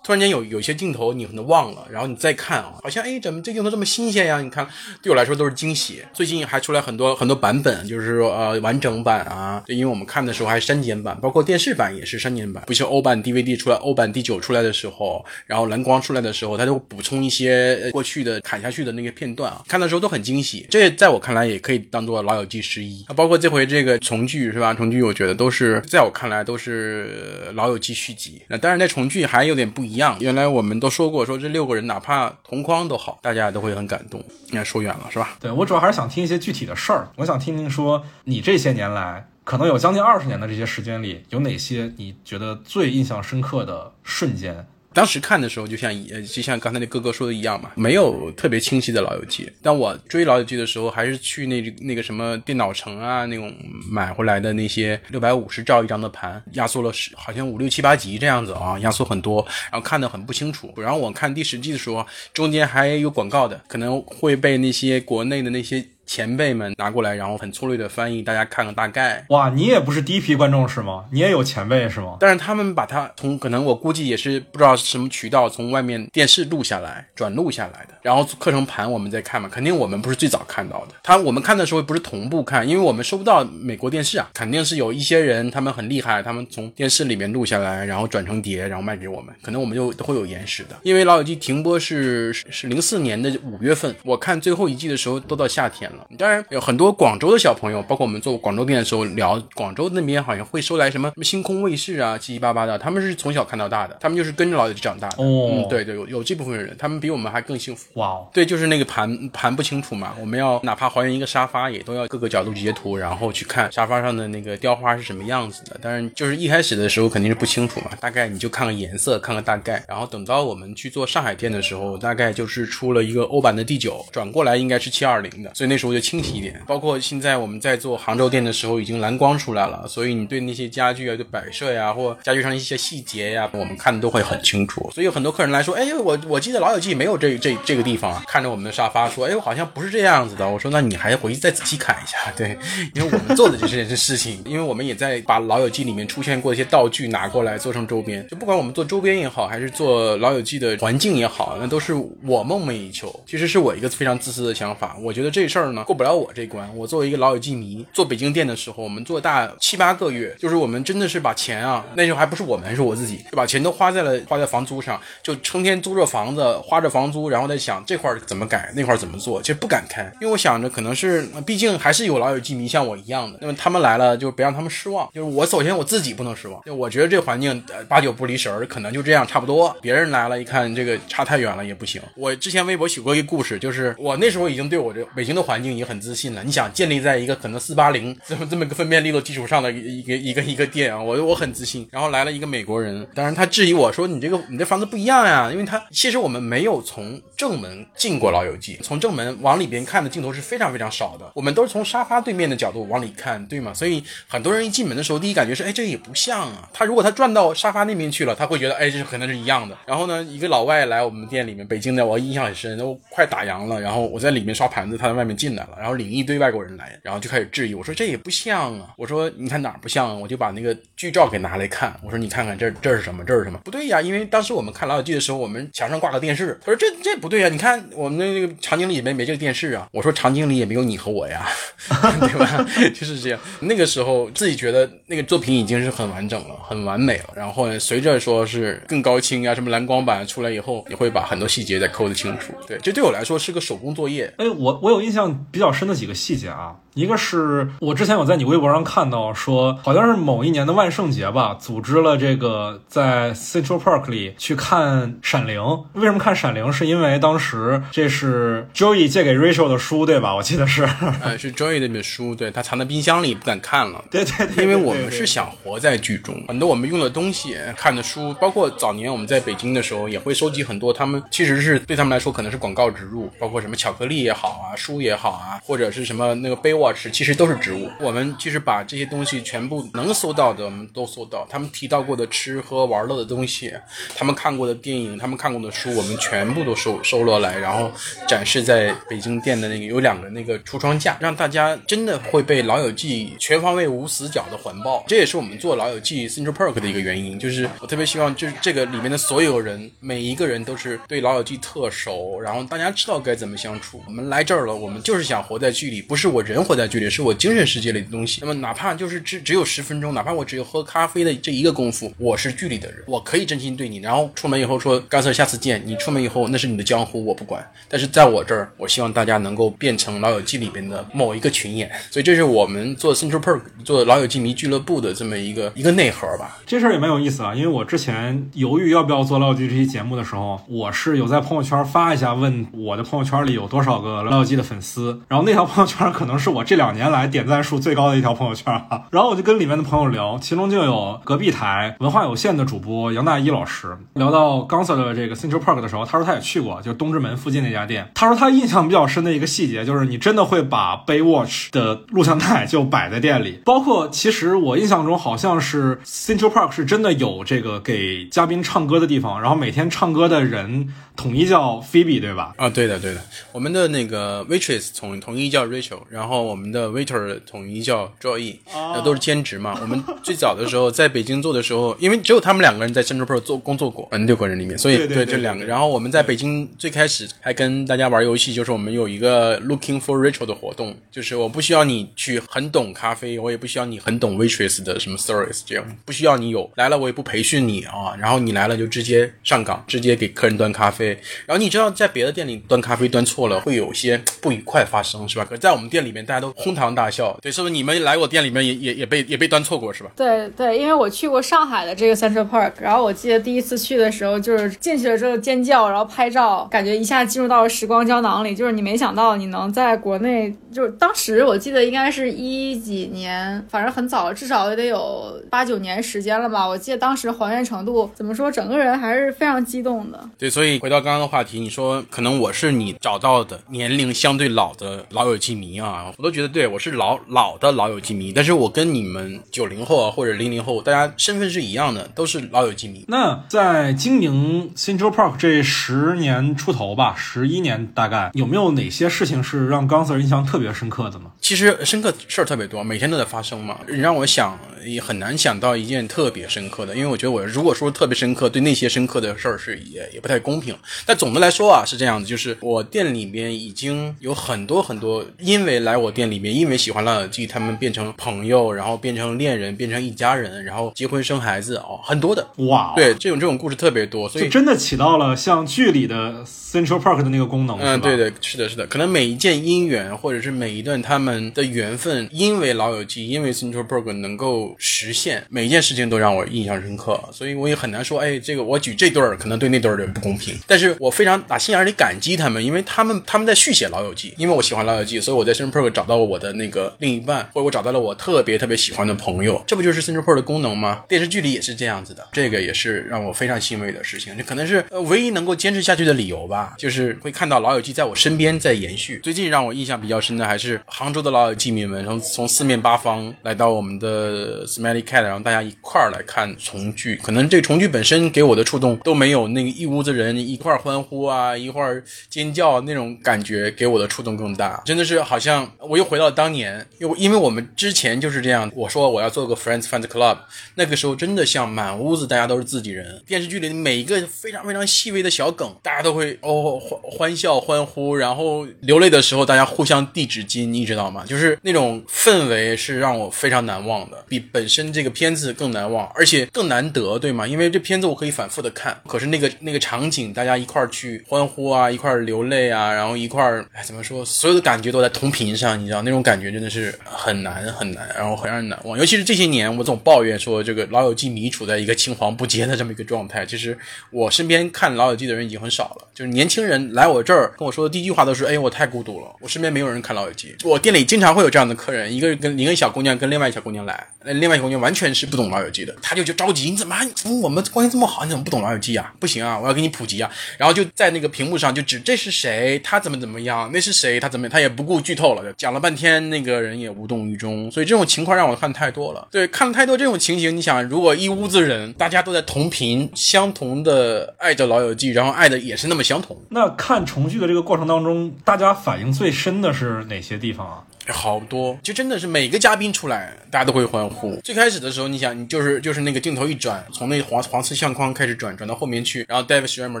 突然间有有些镜头你可能忘了，然后你再看啊，好像哎怎么这镜头这么新鲜呀？你看对我来说都是惊喜。最近还出来很多很多版本，就是说呃完整版啊，因为我们看的时候还删减版，包括电视版也是删减版。不像欧版 DVD 出来，欧版第九出来的时候，然后蓝光出来的时候，它就补充一些过去的砍下去的那个片段啊，看的时候都很惊喜。这在我看来也可以当做《老友记》十一啊，包括这回这个重聚是吧？重聚我觉得都是在我看来都是《老友记》续集。那当然，那重聚还有点不一一样。原来我们都说过，说这六个人哪怕同框都好，大家也都会很感动。你看说远了是吧？对我主要还是想听一些具体的事儿，我想听听说你这些年来，可能有将近二十年的这些时间里，有哪些你觉得最印象深刻的瞬间？当时看的时候，就像呃，就像刚才那哥哥说的一样嘛，没有特别清晰的老友记。但我追老友记的时候，还是去那那个什么电脑城啊，那种买回来的那些六百五十兆一张的盘，压缩了十好像五六七八集这样子啊，压缩很多，然后看得很不清楚。然后我看第十季的时候，中间还有广告的，可能会被那些国内的那些。前辈们拿过来，然后很粗略的翻译，大家看个大概。哇，你也不是第一批观众是吗？你也有前辈是吗？但是他们把它从可能我估计也是不知道什么渠道从外面电视录下来，转录下来的，然后刻成盘我们再看嘛。肯定我们不是最早看到的，他我们看的时候不是同步看，因为我们收不到美国电视啊，肯定是有一些人他们很厉害，他们从电视里面录下来，然后转成碟，然后卖给我们，可能我们就都会有延时的。因为老友记停播是是零四年的五月份，我看最后一季的时候都到夏天了。当然有很多广州的小朋友，包括我们做广州店的时候聊，广州那边好像会收来什么星空卫视啊，七七八八的，他们是从小看到大的，他们就是跟着老友记长大的。哦嗯，对对，有有这部分人，他们比我们还更幸福。哇哦，对，就是那个盘盘不清楚嘛，我们要哪怕还原一个沙发，也都要各个角度截图，然后去看沙发上的那个雕花是什么样子的。当然，就是一开始的时候肯定是不清楚嘛，大概你就看个颜色，看个大概。然后等到我们去做上海店的时候，大概就是出了一个欧版的第九，转过来应该是七二零的，所以那时候。候就清晰一点。包括现在我们在做杭州店的时候，已经蓝光出来了，所以你对那些家具啊、就摆设呀，或家具上一些细节呀，我们看的都会很清楚。所以有很多客人来说，哎，我我记得《老友记》没有这这这个地方啊，看着我们的沙发说，哎，我好像不是这样子的。我说，那你还回去再仔细看一下，对，因为我们做的就是这件事情，因为我们也在把《老友记》里面出现过一些道具拿过来做成周边，就不管我们做周边也好，还是做《老友记》的环境也好，那都是我梦寐以求。其实是我一个非常自私的想法，我觉得这事儿过不了我这关。我作为一个老友记迷，做北京店的时候，我们做大七八个月，就是我们真的是把钱啊，那时候还不是我们，是我自己，就把钱都花在了花在房租上，就成天租着房子，花着房租，然后在想这块儿怎么改，那块儿怎么做，其实不敢开，因为我想着可能是，毕竟还是有老友记迷像我一样的，那么他们来了就别让他们失望，就是我首先我自己不能失望，就我觉得这环境八九不离十，可能就这样差不多，别人来了一看这个差太远了也不行。我之前微博写过一个故事，就是我那时候已经对我这北京的环境已经很自信了。你想建立在一个可能四八零这么这么个分辨率的基础上的一个一个一个店啊，我我很自信。然后来了一个美国人，当然他质疑我说你这个你这房子不一样呀，因为他其实我们没有从正门进过老友记，从正门往里边看的镜头是非常非常少的，我们都是从沙发对面的角度往里看，对吗？所以很多人一进门的时候，第一感觉是哎这也不像啊。他如果他转到沙发那边去了，他会觉得哎这可能是一样的。然后呢，一个老外来我们店里面，北京的，我印象很深，都快打烊了，然后我在里面刷盘子，他在外面进然后领一堆外国人来，然后就开始质疑我说这也不像啊。我说你看哪儿不像啊？我就把那个剧照给拿来看，我说你看看这这是什么？这是什么？不对呀，因为当时我们看老友记的时候，我们墙上挂个电视。他说这这不对呀，你看我们那个场景里面没这个电视啊。我说场景里也没有你和我呀，对吧？就是这样。那个时候自己觉得那个作品已经是很完整了，很完美了。然后，随着说是更高清啊，什么蓝光版出来以后，也会把很多细节再抠得清楚。对，这对我来说是个手工作业。哎，我我有印象比较深的几个细节啊，一个是我之前有在你微博上看到说，好像是某一年的万圣节吧，组织了这个在 Central Park 里去看《闪灵》。为什么看《闪灵》？是因为当时这是 Joey 借给 Rachel 的书，对吧？我记得是，呃，是 Joey 那本书，对他藏在冰箱里不敢看了。对对对，因为我们是想活在剧中，很多我们用的东西、看的书，包括早年我们在北京的时候，也会收集很多他们其实是对他们来说可能是广告植入，包括什么巧克力也好啊，书也好啊，或者是什么那个其实都是植物。我们其实把这些东西全部能搜到的，我们都搜到。他们提到过的吃喝玩乐的东西，他们看过的电影，他们看过的书，我们全部都收收罗来，然后展示在北京店的那个有两个那个橱窗架，让大家真的会被《老友记》全方位无死角的环抱。这也是我们做《老友记》Central Park 的一个原因，就是我特别希望，就是这个里面的所有人，每一个人都是对《老友记》特熟，然后大家知道该怎么相处。我们来这儿了，我们就是想活在剧里，不是我人活在剧里，是我精神世界里的东西。那么哪怕就是只只有十分钟，哪怕我只有喝咖啡的这一个功夫，我是剧里的人，我可以真心对你。然后出门以后说，干脆下次见。你出门以后那是你的江湖，我不管。但是在我这儿，我希望大家能够变成《老友记》里边的某一个群演。所以这是我们做 Central Park 做《老友记迷俱乐部》的这么一个一个内核吧。这事儿也蛮有意思啊，因为我之前犹豫要不要做《老友记》这期节目的时候，我是有在朋友圈发一下，问我的朋友圈里有多少个《老友记》的粉丝。然后那条朋友圈可能是我这两年来点赞数最高的一条朋友圈啊。然后我就跟里面的朋友聊，其中就有隔壁台文化有限的主播杨大一老师聊到刚 Sir 的这个 Central Park 的时候，他说他也去过，就东直门附近那家店。他说他印象比较深的一个细节就是，你真的会把 Baywatch 的录像带就摆在店里，包括其实我印象中好像是 Central Park 是真的有这个给嘉宾唱歌的地方，然后每天唱歌的人统一叫 Phoebe，对吧？啊，对的，对的。我们的那个 waitress 统统一叫 Rachel，然后我们的 waiter 统一叫 Joey，那都是兼职嘛。我们最早的时候在北京做的时候，因为只有他们两个人在 Central Park 做工作过，嗯，六个人里面，所以对这两个。然后我们在北京最开始还跟大家玩游戏，就是我们有一个 Looking for Rachel 的活动，就是我不需要你去很懂咖啡，我也不需要你很懂 waitress 的什么 service，这样不需要你有来了，我也不培训你啊。然后你来了就直接上岗，直接给客人端咖啡。然后你知道在别的店里端咖啡端错了，会有些不愉快发生，是吧？可是在我们店里面，大家都哄堂大笑。对，是不是你们来我店里面也也也被也被端错过，是吧？对对，因为我去过上海的这个 Central Park，然后我记得第一次去的时候，就是进去了之后尖叫，然后拍照，感觉一下进入到了时光胶囊里。就是你没想到你能在国内，就是当时我记得应该是一几年，反正很早，至少也得有八九年时间了吧。我记得当时还原程度怎么说，整个人还是非常激动的。对，所以回到。刚刚的话题，你说可能我是你找到的年龄相对老的老友记迷啊，我都觉得对我是老老的老友记迷，但是我跟你们九零后啊或者零零后，大家身份是一样的，都是老友记迷。那在经营 Central Park 这十年出头吧，十一年大概，有没有哪些事情是让刚 Sir 印象特别深刻的呢？其实深刻事儿特别多，每天都在发生嘛。你让我想，也很难想到一件特别深刻的，因为我觉得我如果说特别深刻，对那些深刻的事儿是也也不太公平。但总的来说啊，是这样子，就是我店里面已经有很多很多，因为来我店里面，因为喜欢老友记，他们变成朋友，然后变成恋人，变成一家人，然后结婚生孩子哦，很多的。哇，对，这种这种故事特别多，所以真的起到了像剧里的 Central Park 的那个功能，嗯，对对，是的，是的，可能每一件姻缘，或者是每一段他们的缘分，因为老友记，因为 Central Park 能够实现，每一件事情都让我印象深刻，所以我也很难说，哎，这个我举这对儿，可能对那对儿有点不公平，但是我非常打心眼里感激他们，因为他们他们在续写老友记，因为我喜欢老友记，所以我在 Central Park 找找到我的那个另一半，或者我找到了我特别特别喜欢的朋友，这不就是 Central p a r 的功能吗？电视剧里也是这样子的，这个也是让我非常欣慰的事情，这可能是唯一能够坚持下去的理由吧，就是会看到老友记在我身边在延续。最近让我印象比较深的还是杭州的老友记迷们，从从四面八方来到我们的 Smelly Cat，然后大家一块儿来看重聚。可能这重聚本身给我的触动都没有那个一屋子人一块儿欢呼啊，一块儿尖叫那种感觉给我的触动更大。真的是好像我又回到当年，因为因为我们之前就是这样，我说我要做个 Friends Fans Club，那个时候真的像满屋子大家都是自己人。电视剧里每一个非常非常细微的小梗，大家都会哦欢欢笑欢呼，然后流泪的时候大家互相递纸巾，你知道吗？就是那种氛围是让我非常难忘的，比本身这个片子更难忘，而且更难得，对吗？因为这片子我可以反复的看，可是那个那个场景，大家一块儿去欢呼啊，一块儿流泪啊，然后一块儿哎怎么说，所有的感觉都在同频上，你知道那种感觉真的是很难很难，然后很让人难忘。尤其是这些年，我总抱怨说这个老友记迷处在一个青黄不接的这么一个状态。其实我身边看老友记的人已经很少了，就是年轻人来我这儿跟我说的第一句话都是：哎，我太孤独了，我身边没有人看老友记。我店里经常会有这样的客人，一个跟一个小姑娘跟另外一小姑娘来，那另外一个姑娘完全是不懂老友记的，她就就着急，你怎么还我们关系这么好，你怎么不懂老友记啊？不行啊，我要给你普及啊！然后就在那个屏幕上就指这是谁，他怎么怎么样，那是谁，他怎么，他也不顾剧透了，就讲半天，那个人也无动于衷。所以这种情况让我看太多了，对，看了太多这种情形。你想，如果一屋子人大家都在同频，相同的爱着老友记，然后爱的也是那么相同，那看重聚的这个过程当中，大家反应最深的是哪些地方啊？好多，就真的是每个嘉宾出来，大家都会欢呼。最开始的时候，你想，你就是就是那个镜头一转，从那黄黄色相框开始转，转到后面去，然后 David Schwimmer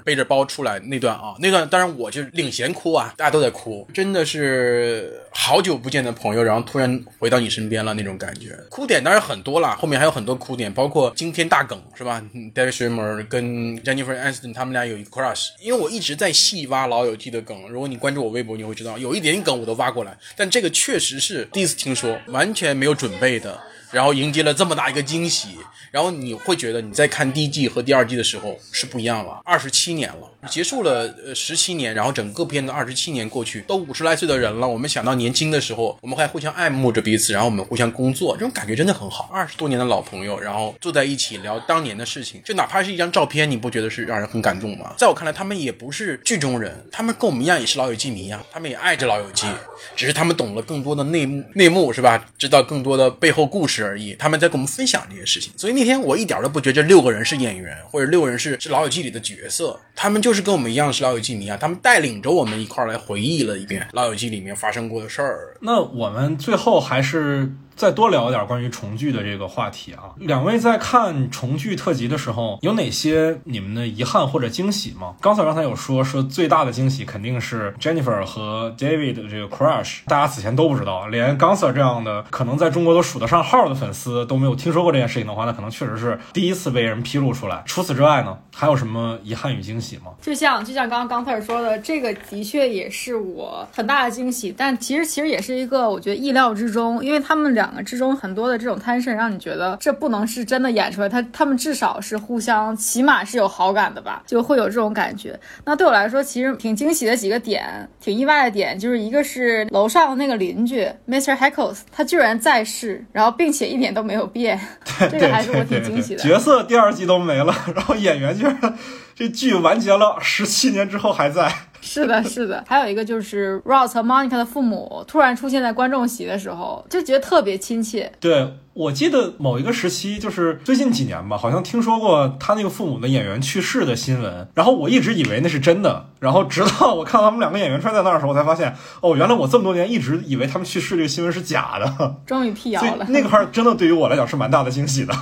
背着包出来那段啊，那段当然我就领衔哭啊，大家都在哭，真的是好久不见的朋友，然后突然回到你身边了那种感觉。哭点当然很多啦，后面还有很多哭点，包括惊天大梗是吧？David Schwimmer 跟 Jennifer Aniston 他们俩有一个 crush，因为我一直在细挖老友记的梗，如果你关注我微博，你会知道有一点梗我都挖过来，但这个确确实是第一次听说，完全没有准备的。然后迎接了这么大一个惊喜，然后你会觉得你在看第一季和第二季的时候是不一样了。二十七年了，结束了呃十七年，然后整个片的二十七年过去，都五十来岁的人了。我们想到年轻的时候，我们还互相爱慕着彼此，然后我们互相工作，这种感觉真的很好。二十多年的老朋友，然后坐在一起聊当年的事情，就哪怕是一张照片，你不觉得是让人很感动吗？在我看来，他们也不是剧中人，他们跟我们一样也是老友记迷啊，他们也爱着老友记，只是他们懂了更多的内幕内幕是吧？知道更多的背后故事而已。他们在跟我们分享这些事情，所以那天我一点都不觉得这六个人是演员，或者六个人是是老友记里的角色，他们就是跟我们一样是老友记迷啊，他们带领着我们一块儿来回忆了一遍老友记里面发生过的事儿。那我们最后还是再多聊一点关于重聚的这个话题啊。两位在看重聚特辑的时候，有哪些你们的遗憾或者惊喜吗？刚才刚才有说说最大的惊喜肯定是 Jennifer 和 David 的这个 crush，大家此前都不知道，连刚 Sir 这样的可能在中国都数得上号的粉丝都没有听说过这件事情的话，那可能确实是第一次被人披露出来。除此之外呢，还有什么遗憾与惊喜吗？就像就像刚刚刚特尔说的，这个的确也是我很大的惊喜，但其实其实也是一个我觉得意料之中，因为他们两两个之中很多的这种 tension，让你觉得这不能是真的演出来，他他们至少是互相，起码是有好感的吧，就会有这种感觉。那对我来说，其实挺惊喜的几个点，挺意外的点，就是一个是楼上的那个邻居 Mr. Heckles，他居然在世，然后并且一点都没有变，这个还是我挺惊喜的。角色第二季都没了，然后演员居然 这剧完结了十七年之后还在。是的，是的，还有一个就是 Ross 和 Monica 的父母突然出现在观众席的时候，就觉得特别亲切。对，我记得某一个时期，就是最近几年吧，好像听说过他那个父母的演员去世的新闻，然后我一直以为那是真的，然后直到我看到他们两个演员出现在那儿的时候，我才发现，哦，原来我这么多年一直以为他们去世这个新闻是假的。终于辟谣了，那块真的对于我来讲是蛮大的惊喜的。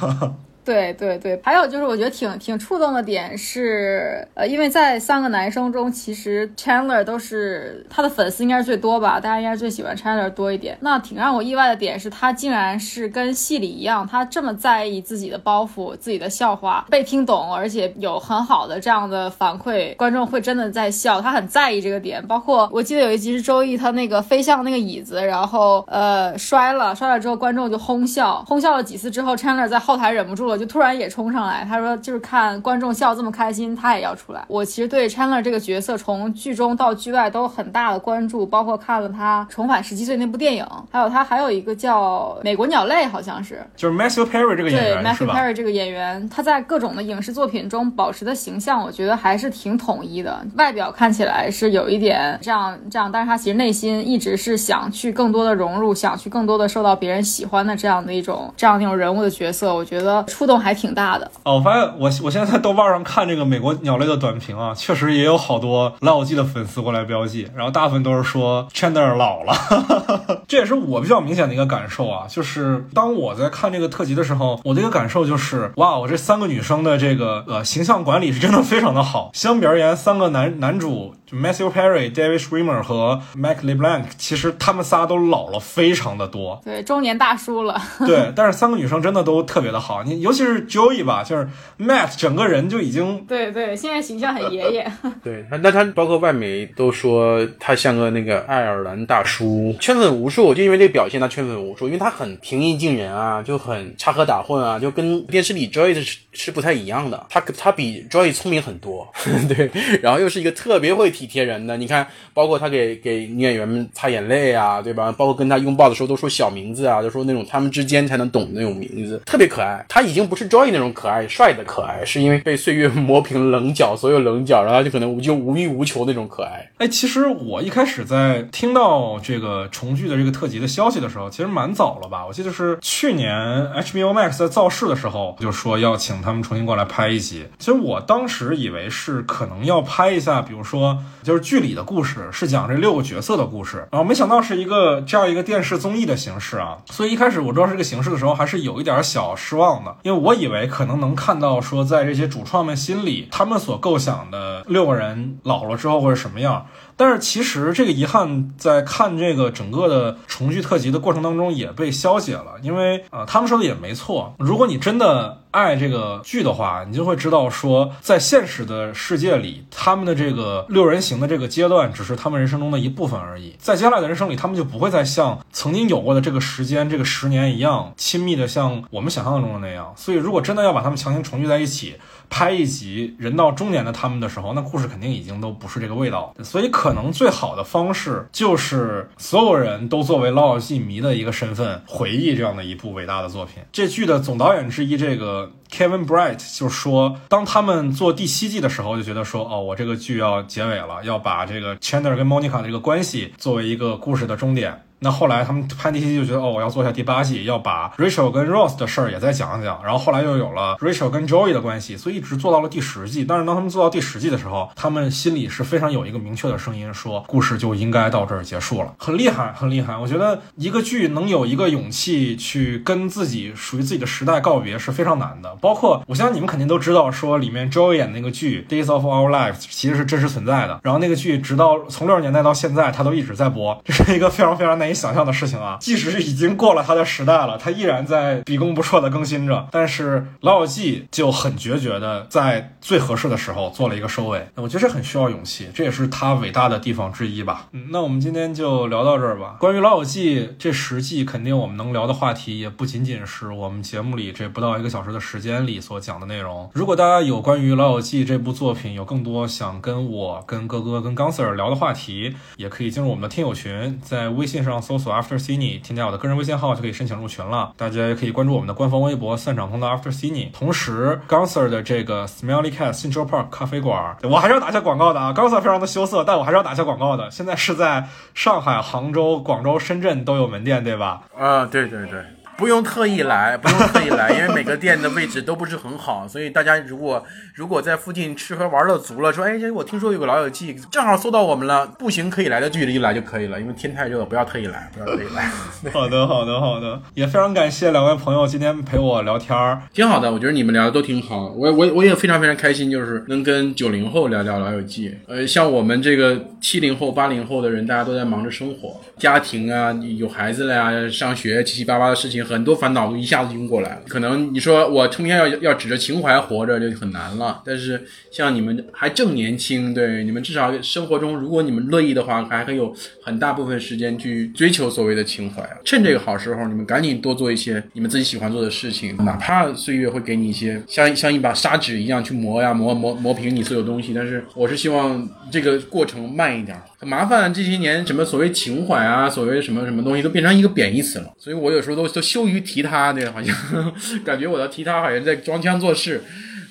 对对对，还有就是我觉得挺挺触动的点是，呃，因为在三个男生中，其实 Chandler 都是他的粉丝应该是最多吧，大家应该最喜欢 Chandler 多一点。那挺让我意外的点是他竟然是跟戏里一样，他这么在意自己的包袱、自己的笑话被听懂，而且有很好的这样的反馈，观众会真的在笑，他很在意这个点。包括我记得有一集是周易他那个飞向那个椅子，然后呃摔了，摔了之后观众就哄笑，哄笑了几次之后，Chandler 在后台忍不住了。我就突然也冲上来，他说就是看观众笑这么开心，他也要出来。我其实对 Chandler 这个角色从剧中到剧外都很大的关注，包括看了他重返十七岁那部电影，还有他还有一个叫《美国鸟类》，好像是就是 Matthew Perry 这个演员对 Matthew Perry 这个演员，他在各种的影视作品中保持的形象，我觉得还是挺统一的。外表看起来是有一点这样这样，但是他其实内心一直是想去更多的融入，想去更多的受到别人喜欢的这样的一种这样那种人物的角色，我觉得触动还挺。大的哦，我发现我我现在在豆瓣上看这个美国鸟类的短评啊，确实也有好多老友记的粉丝过来标记，然后大部分都是说 Chandler 老了，哈哈哈这也是我比较明显的一个感受啊，就是当我在看这个特辑的时候，我的一个感受就是，哇，我这三个女生的这个呃形象管理是真的非常的好，相比而言，三个男男主。Matthew Perry、David Schwimmer 和 Mac LeBlanc，其实他们仨都老了非常的多，对，中年大叔了。对，但是三个女生真的都特别的好，你尤其是 Joey 吧，就是 Matt 整个人就已经，对对，现在形象很爷爷。对，那他包括外媒都说他像个那个爱尔兰大叔，圈粉无数，就因为这个表现他圈粉无数，因为他很平易近人啊，就很插科打诨啊，就跟电视里 Joey 是是不太一样的，他他比 Joey 聪明很多，对，然后又是一个特别会。体贴人的，你看，包括他给给女演员们擦眼泪啊，对吧？包括跟他拥抱的时候都说小名字啊，就说那种他们之间才能懂的那种名字，特别可爱。他已经不是 Joy 那种可爱帅的可爱，是因为被岁月磨平棱角，所有棱角，然后他就可能就无欲无求那种可爱。哎，其实我一开始在听到这个重聚的这个特辑的消息的时候，其实蛮早了吧？我记得是去年 HBO Max 在造势的时候就说要请他们重新过来拍一集。其实我当时以为是可能要拍一下，比如说。就是剧里的故事是讲这六个角色的故事，然后没想到是一个这样一个电视综艺的形式啊，所以一开始我知道这个形式的时候，还是有一点小失望的，因为我以为可能能看到说在这些主创们心里，他们所构想的六个人老了之后会是什么样。但是其实这个遗憾在看这个整个的重聚特辑的过程当中也被消解了，因为呃他们说的也没错，如果你真的爱这个剧的话，你就会知道说在现实的世界里，他们的这个六人行的这个阶段只是他们人生中的一部分而已，在接下来的人生里，他们就不会再像曾经有过的这个时间这个十年一样亲密的像我们想象中的那样。所以如果真的要把他们强行重聚在一起。拍一集人到中年的他们的时候，那故事肯定已经都不是这个味道，所以可能最好的方式就是所有人都作为老友记迷的一个身份回忆这样的一部伟大的作品。这剧的总导演之一这个 Kevin Bright 就说，当他们做第七季的时候，就觉得说，哦，我这个剧要结尾了，要把这个 Chandler 跟 Monica 的这个关系作为一个故事的终点。那后来他们拍第七季就觉得，哦，我要做一下第八季，要把 Rachel 跟 Ross 的事儿也再讲讲。然后后来又有了 Rachel 跟 Joey 的关系，所以一直做到了第十季。但是当他们做到第十季的时候，他们心里是非常有一个明确的声音，说故事就应该到这儿结束了。很厉害，很厉害。我觉得一个剧能有一个勇气去跟自己属于自己的时代告别是非常难的。包括我相信你们肯定都知道，说里面 Joey 演那个剧 Days of Our Lives 其实是真实存在的。然后那个剧直到从六十年代到现在，它都一直在播，这是一个非常非常难以。想象的事情啊。即使是已经过了它的时代了，它依然在比攻不辍的更新着。但是《老友记》就很决绝的在最合适的时候做了一个收尾，我觉得这很需要勇气，这也是它伟大的地方之一吧。嗯，那我们今天就聊到这儿吧。关于《老友记》这十季，肯定我们能聊的话题也不仅仅是我们节目里这不到一个小时的时间里所讲的内容。如果大家有关于《老友记》这部作品有更多想跟我、跟哥哥、跟刚 Sir 聊的话题，也可以进入我们的听友群，在微信上搜索 After Cine，添加我的个人微信号就可以申请入群了。大家也可以关注我们的官方微博“散场通道 After Cine”。同时，gon sir 的这个 Smelly Cat Central Park 咖啡馆，我还是要打下广告的啊。刚 Sir 非常的羞涩，但我还是要打下广告的。现在是在上海、杭州、广州、深圳都有门店，对吧？啊，对对对。不用特意来，不用特意来，因为每个店的位置都不是很好，所以大家如果如果在附近吃喝玩乐足了，说哎，我听说有个老友记，正好搜到我们了，步行可以来的距离来就可以了，因为天太热，不要特意来，不要特意来。好的，好的，好的，也非常感谢两位朋友今天陪我聊天儿，挺好的，我觉得你们聊的都挺好，我我我也非常非常开心，就是能跟九零后聊聊老友记。呃，像我们这个七零后、八零后的人，大家都在忙着生活、家庭啊，有孩子了呀，上学七七八八的事情。很多烦恼都一下子涌过来了，可能你说我成天要要指着情怀活着就很难了。但是像你们还正年轻，对你们至少生活中，如果你们乐意的话，还会有很大部分时间去追求所谓的情怀。趁这个好时候，你们赶紧多做一些你们自己喜欢做的事情，哪怕岁月会给你一些像像一把砂纸一样去磨呀磨磨磨平你所有东西。但是我是希望这个过程慢一点。麻烦，这些年什么所谓情怀啊，所谓什么什么东西都变成一个贬义词了，所以我有时候都都羞于提他，对，好像 感觉我要提他好像在装腔作势。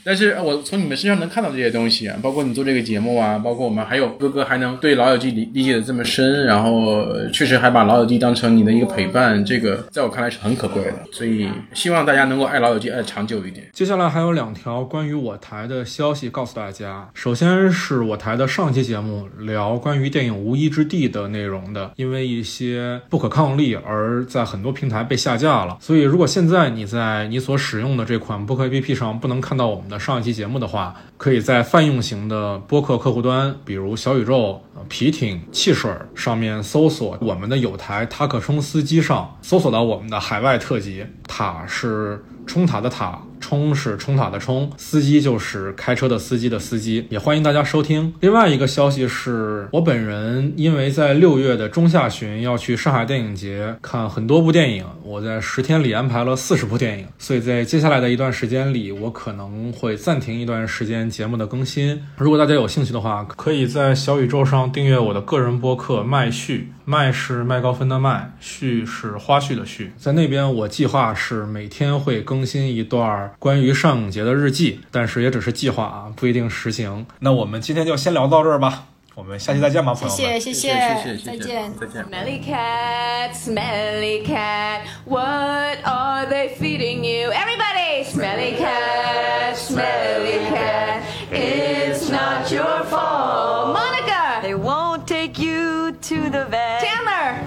但是我从你们身上能看到这些东西，包括你做这个节目啊，包括我们还有哥哥还能对老友记理理解的这么深，然后确实还把老友记当成你的一个陪伴，这个在我看来是很可贵的。所以希望大家能够爱老友记爱长久一点。接下来还有两条关于我台的消息告诉大家。首先是我台的上期节目聊关于电影《无依之地》的内容的，因为一些不可抗力而在很多平台被下架了。所以如果现在你在你所使用的这款播客 APP 上不能看到我们。的上一期节目的话，可以在泛用型的播客客户端，比如小宇宙、皮艇、汽水上面搜索我们的有台塔可冲司机上，搜索到我们的海外特辑。塔是冲塔的塔。冲是冲塔的冲，司机就是开车的司机的司机，也欢迎大家收听。另外一个消息是我本人因为在六月的中下旬要去上海电影节看很多部电影，我在十天里安排了四十部电影，所以在接下来的一段时间里，我可能会暂停一段时间节目的更新。如果大家有兴趣的话，可以在小宇宙上订阅我的个人播客麦序。麦是麦高芬的麦，序是花絮的序。在那边，我计划是每天会更新一段关于上影节的日记，但是也只是计划啊，不一定实行。那我们今天就先聊到这儿吧，我们下期再见吧，朋友们。谢谢，谢谢，再见，再见。Smelly cat, smelly cat, what are they feeding you? Everybody, smelly cat, smelly cat, it's not your fault. Monica, they won't take you to the vet. Chandler.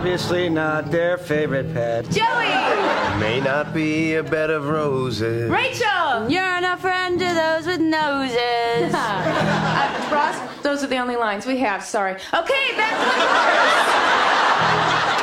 Obviously not their favorite pet. Joey! May not be a bed of roses. Rachel! You're not friend to those with noses. uh, Ross, those are the only lines we have, sorry. Okay, back to the